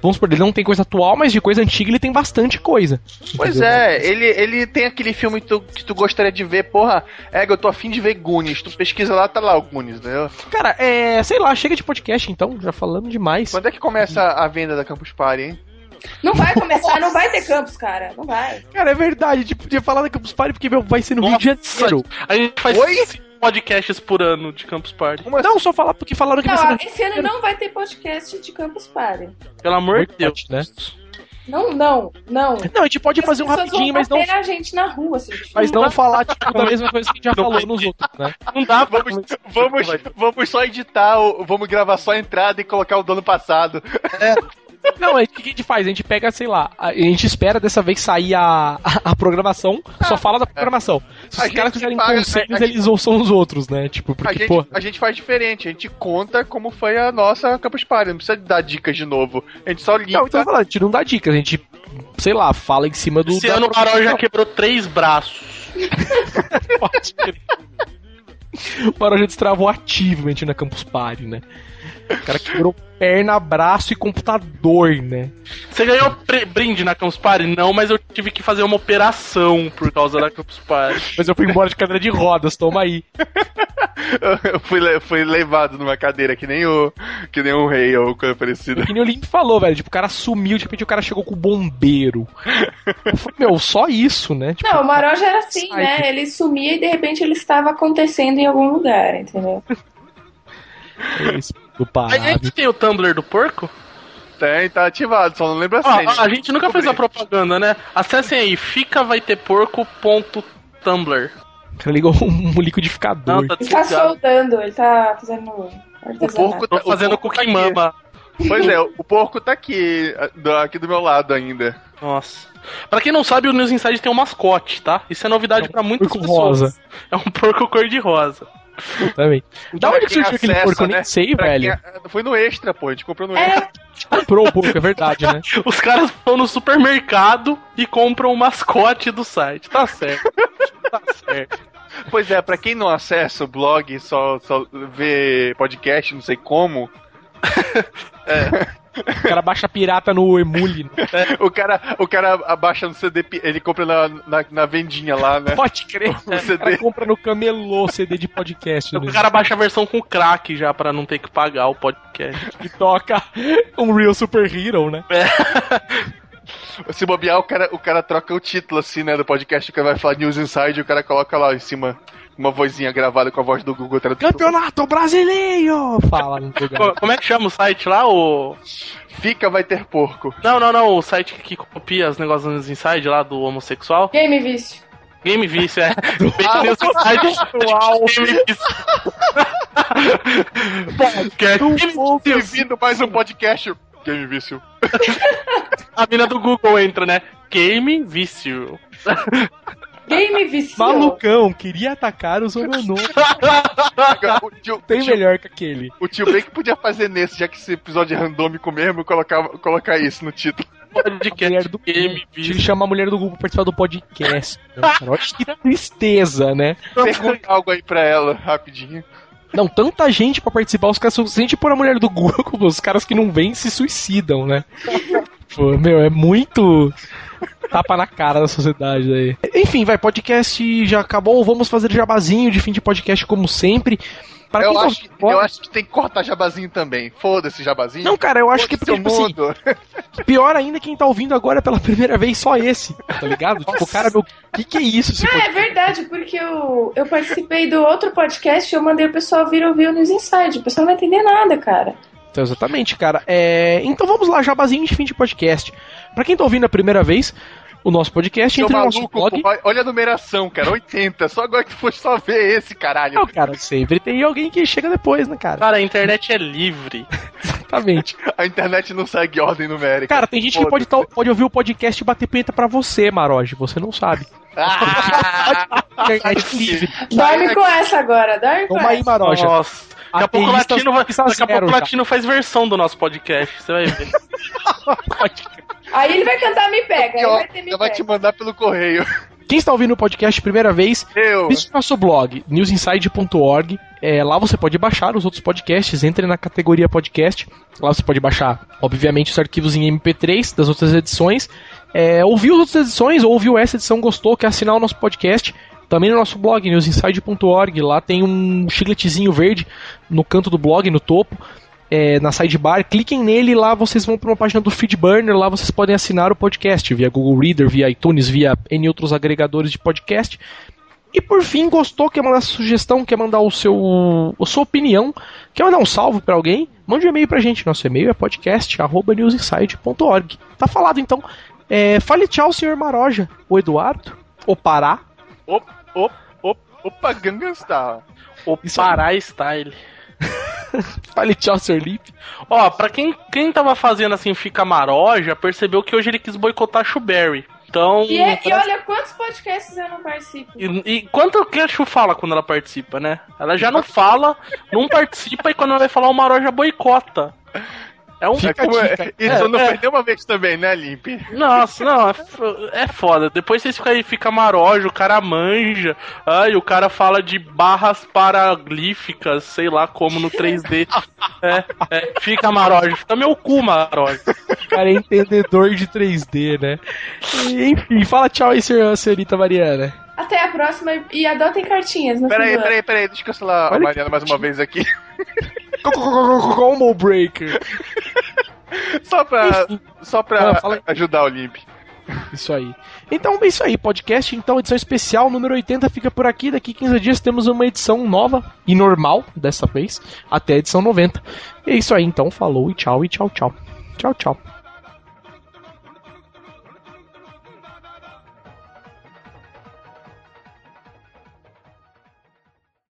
Speaker 1: vamos supor, ele não tem coisa atual, mas de coisa antiga ele tem bastante coisa.
Speaker 2: Pois
Speaker 1: entendeu?
Speaker 2: é, ele, ele tem aquele filme que tu, que tu gostaria de ver, porra, é, eu tô afim de ver Goonies. Tu pesquisa lá, tá lá o Goonies, entendeu?
Speaker 1: Cara, é, sei lá, chega de podcast então, já falando demais.
Speaker 2: Quando é que começa a venda da Campus Party, hein?
Speaker 4: Não vai começar, não vai ter campus, cara. Não vai.
Speaker 1: Cara, é verdade, a gente podia falar da Campus Party porque meu, vai ser no Rio de Janeiro.
Speaker 3: A gente faz
Speaker 2: Oi?
Speaker 3: Podcasts por ano de Campus Party.
Speaker 2: Como assim?
Speaker 1: Não, só falar porque falaram que vai ser
Speaker 4: Não, esse ano não vai ter podcast de Campus Party.
Speaker 3: Pelo amor de Deus.
Speaker 1: né?
Speaker 4: Não, não, não.
Speaker 1: Não, a gente pode fazer um
Speaker 4: As
Speaker 1: rapidinho, mas não,
Speaker 4: na gente na rua, assim.
Speaker 1: mas não falar tipo, da mesma coisa que a gente já
Speaker 3: Não
Speaker 1: falou
Speaker 3: vai
Speaker 1: nos outros, né?
Speaker 3: Não dá pra.
Speaker 2: Vamos, vamos, vamos só editar, vamos gravar só a entrada e colocar o do ano passado.
Speaker 1: Não, é, o que a gente faz? A gente pega, sei lá, a, a gente espera dessa vez sair a, a, a programação, só fala da programação. Se
Speaker 2: A
Speaker 1: os caras quiserem
Speaker 2: paga-
Speaker 1: conselhos,
Speaker 2: a- a-
Speaker 1: eles ouçam os outros, né? Tipo,
Speaker 2: A
Speaker 1: porque,
Speaker 2: gente,
Speaker 1: pô.
Speaker 2: a gente faz diferente, a gente conta como foi a nossa Campus Party, não precisa dar dicas de novo. A gente só liga.
Speaker 1: Não, então eu tô falando, a gente não dá dicas, a gente, sei lá, fala em cima do.
Speaker 3: Esse ano o Carol já quebrou três braços.
Speaker 1: Pode crer. O Barão já destravou ativamente na Campus Party, né? O cara quebrou perna, braço e computador, né?
Speaker 3: Você ganhou brinde na Campus Party? Não, mas eu tive que fazer uma operação por causa da Campus Party.
Speaker 1: Mas eu fui embora de cadeira de rodas, toma aí.
Speaker 2: Eu fui, fui levado numa cadeira que nem o, que nem o rei ou coisa parecida.
Speaker 1: Que nem o Limp falou, velho. Tipo, o cara sumiu, de repente o cara chegou com o bombeiro. Eu falei, meu, só isso, né? Tipo,
Speaker 4: Não, o Maró já era assim,
Speaker 1: Sai,
Speaker 4: né? Ele sumia e de repente ele estava acontecendo em algum lugar, entendeu?
Speaker 1: esse do
Speaker 3: A
Speaker 1: Pará.
Speaker 3: gente tem o Tumblr do porco?
Speaker 2: Tem, tá ativado, só não lembro a
Speaker 3: Ó,
Speaker 2: senha.
Speaker 3: ó, a gente nunca fez a propaganda, né? Acessem aí, fica vai ter porco.tumblr.
Speaker 1: O cara ligou um liquidificador.
Speaker 3: Não, tá
Speaker 4: Ele tá soldando, ele tá fazendo
Speaker 2: O
Speaker 4: artesanato.
Speaker 2: porco tá,
Speaker 3: fazendo
Speaker 2: o porco
Speaker 3: cookie
Speaker 2: tá
Speaker 3: mama.
Speaker 2: Pois é, o porco tá aqui, do- aqui do meu lado ainda.
Speaker 3: Nossa. Pra quem não sabe, o News Inside tem um mascote, tá? Isso é novidade pra muitas
Speaker 1: porco
Speaker 3: pessoas.
Speaker 1: rosa.
Speaker 3: É um porco cor-de-rosa.
Speaker 1: Também. Da
Speaker 2: Pra
Speaker 1: onde que surgiu aquele porco? Eu
Speaker 2: né?
Speaker 1: nem sei,
Speaker 2: Pra
Speaker 1: velho.
Speaker 2: quem- Foi no extra, pô, a gente comprou no extra.
Speaker 4: É,
Speaker 1: Comprou o porco, é verdade, né?
Speaker 3: Os caras vão no supermercado e compram o mascote do site. Tá certo. tá certo.
Speaker 2: Pois é, pra quem não acessa o blog, só, só vê podcast, não sei como,
Speaker 1: O cara baixa pirata no Emule.
Speaker 2: o cara, o cara abaixa no CD, ele compra na, na, na vendinha lá, né?
Speaker 1: Pode crer.
Speaker 2: O
Speaker 1: O cara
Speaker 2: CD.
Speaker 1: compra no camelô CD de podcast. né?
Speaker 3: O cara baixa a versão com crack já pra não ter que pagar o podcast.
Speaker 1: E toca um Real Super Hero, né?
Speaker 2: Se bobear, o cara, o cara troca o título assim, né, do podcast, o cara vai falar News Inside, o cara coloca lá em cima uma vozinha gravada com a voz do Google Tradutor.
Speaker 1: Campeonato Brasileiro! Fala no lugar.
Speaker 3: Co- Como é que chama o site lá? O...
Speaker 2: Fica, vai ter porco.
Speaker 3: Não, não, não. O site que copia os negócios no News Inside lá do homossexual.
Speaker 4: game vício.
Speaker 3: Game Vício, é. Fake News. Game Vício. Podcast. Vício.
Speaker 2: Bem-vindo a mais um podcast. Game Vício.
Speaker 3: A mina do Google entra, né? Game Vício.
Speaker 4: Game vício.
Speaker 1: Malucão, queria atacar os homonômicos.
Speaker 2: O tio,
Speaker 1: Tem
Speaker 2: tio,
Speaker 1: melhor que aquele.
Speaker 2: o tio Ben que podia fazer nesse, já que esse episódio é randômico mesmo, colocar, colocar isso no título.
Speaker 1: A mulher
Speaker 3: Podcast
Speaker 1: do
Speaker 3: Game
Speaker 1: Ele
Speaker 3: Vício.
Speaker 1: chama a mulher do Google pra participar do podcast. Olha que tristeza, né?
Speaker 2: Pergunta algo aí pra ela, rapidinho.
Speaker 1: Não, tanta gente pra participar, os caras gente pôr a mulher do Google, os caras que não vêm se suicidam, né? Pô, meu, é muito tapa na cara da sociedade aí. Enfim, vai, podcast já acabou. Vamos fazer jabazinho de fim de podcast como sempre. Para
Speaker 2: Eu acho, eu acho que tem que cortar jabazinho também. Foda-se, jabazinho.
Speaker 1: Não, cara, eu acho que
Speaker 2: Foda-se
Speaker 1: porque,
Speaker 2: o
Speaker 1: tipo assim,
Speaker 2: mundo.
Speaker 1: pior ainda quem tá ouvindo agora pela primeira vez, só esse, tá ligado? Tipo, cara, meu, o que, que é isso?
Speaker 4: Ah,
Speaker 1: podcast?
Speaker 4: é verdade, porque eu, eu participei do outro podcast e eu mandei o pessoal vir ouvir o News Inside. O pessoal não vai entender nada, cara.
Speaker 1: Então, exatamente, cara. É, Então vamos lá, jabazinho de fim de podcast. Pra quem tá ouvindo a primeira vez, o nosso podcast
Speaker 2: Seu
Speaker 1: entra no nosso
Speaker 2: maluco,
Speaker 1: blog.
Speaker 2: pô, olha a numeração, cara. 80. Só agora que tu foi só ver esse, caralho.
Speaker 1: Não, cara, sempre tem alguém que chega depois, né, cara?
Speaker 3: Cara, a internet é livre.
Speaker 1: Exatamente.
Speaker 2: A internet não segue ordem numérica.
Speaker 1: Cara, tem gente que pode, tá- pode ouvir o podcast e bater punheta pra você, Maroge. Você não sabe.
Speaker 2: Ah,
Speaker 1: Internet livre.
Speaker 4: Dorme com essa agora, dorme com
Speaker 1: Toma aí,
Speaker 4: essa.
Speaker 1: Maroja.
Speaker 3: Nossa. Daqui a pouco o Latino, vai, daqui a pouco o. Latino faz versão do nosso podcast, você vai ver.
Speaker 4: Aí ele vai cantar Me Pega.
Speaker 2: Ó,
Speaker 4: vai ter Me
Speaker 2: Ela vai te mandar pelo correio.
Speaker 1: Quem está ouvindo o podcast primeira vez,
Speaker 2: Eu.
Speaker 1: visite nosso blog, newsinside.org. É, lá você pode baixar os outros podcasts, entre na categoria podcast. Lá você pode baixar, obviamente, os arquivos em MP3 das outras edições. É, ouviu as outras edições, ou ouviu essa edição, gostou, quer assinar o nosso podcast. Também no nosso blog, newsinside.org. Lá tem um chicletezinho verde no canto do blog, no topo. É, na sidebar, cliquem nele lá vocês vão para uma página do Feedburner, lá vocês podem assinar o podcast via Google Reader, via iTunes, via N outros agregadores de podcast. E por fim, gostou, quer mandar sugestão, quer mandar o seu, a sua opinião, quer mandar um salve para alguém, mande um e-mail pra gente. Nosso e-mail é podcast@newsinside.org. Tá falado então. É, fale tchau, senhor Maroja, o Eduardo, o Pará.
Speaker 2: Op, op, op, opa, Gangnam Style.
Speaker 3: O. Pará Style.
Speaker 1: Fale tchau, senhor Lipe.
Speaker 3: Ó, pra quem, quem tava fazendo assim, fica maroja, percebeu que hoje ele quis boicotar a Shuberry. Então.
Speaker 4: E, é- e
Speaker 3: parece-
Speaker 4: olha quantos podcasts eu não participo.
Speaker 3: E, e quanto que a Chu fala quando ela participa, né? Ela já não fala, não participa e quando ela vai falar o Maroja boicota. É um.
Speaker 1: Fica
Speaker 2: É como-
Speaker 1: a dica.
Speaker 2: Isso
Speaker 3: É,
Speaker 2: não
Speaker 3: é.
Speaker 2: perdeu uma vez também, né, Limp?
Speaker 3: Nossa, não, é, é foda. Depois vocês ficam aí, fica maroja, o cara manja. Ai, o cara fala de barras paraglíficas, sei lá como no 3D. É, é, fica maroja, fica meu cu, maroja.
Speaker 1: O cara é entendedor de 3D, né? E, enfim, fala tchau aí, senhor, senhorita Mariana.
Speaker 4: Até a próxima e adotem cartinhas no
Speaker 2: Peraí, peraí, peraí, deixa eu cancelar
Speaker 1: Olha
Speaker 2: a Mariana mais uma vez aqui.
Speaker 1: Combo Breaker.
Speaker 2: Só pra, só pra
Speaker 1: Ah,
Speaker 2: ajudar o Limp.
Speaker 1: Isso aí. Então é isso aí, podcast. Então, edição especial número 80 fica por aqui. Daqui 15 dias temos uma edição nova e normal, dessa vez, até a edição 90. E é isso aí, então. Falou e tchau, e tchau, tchau. Tchau, tchau.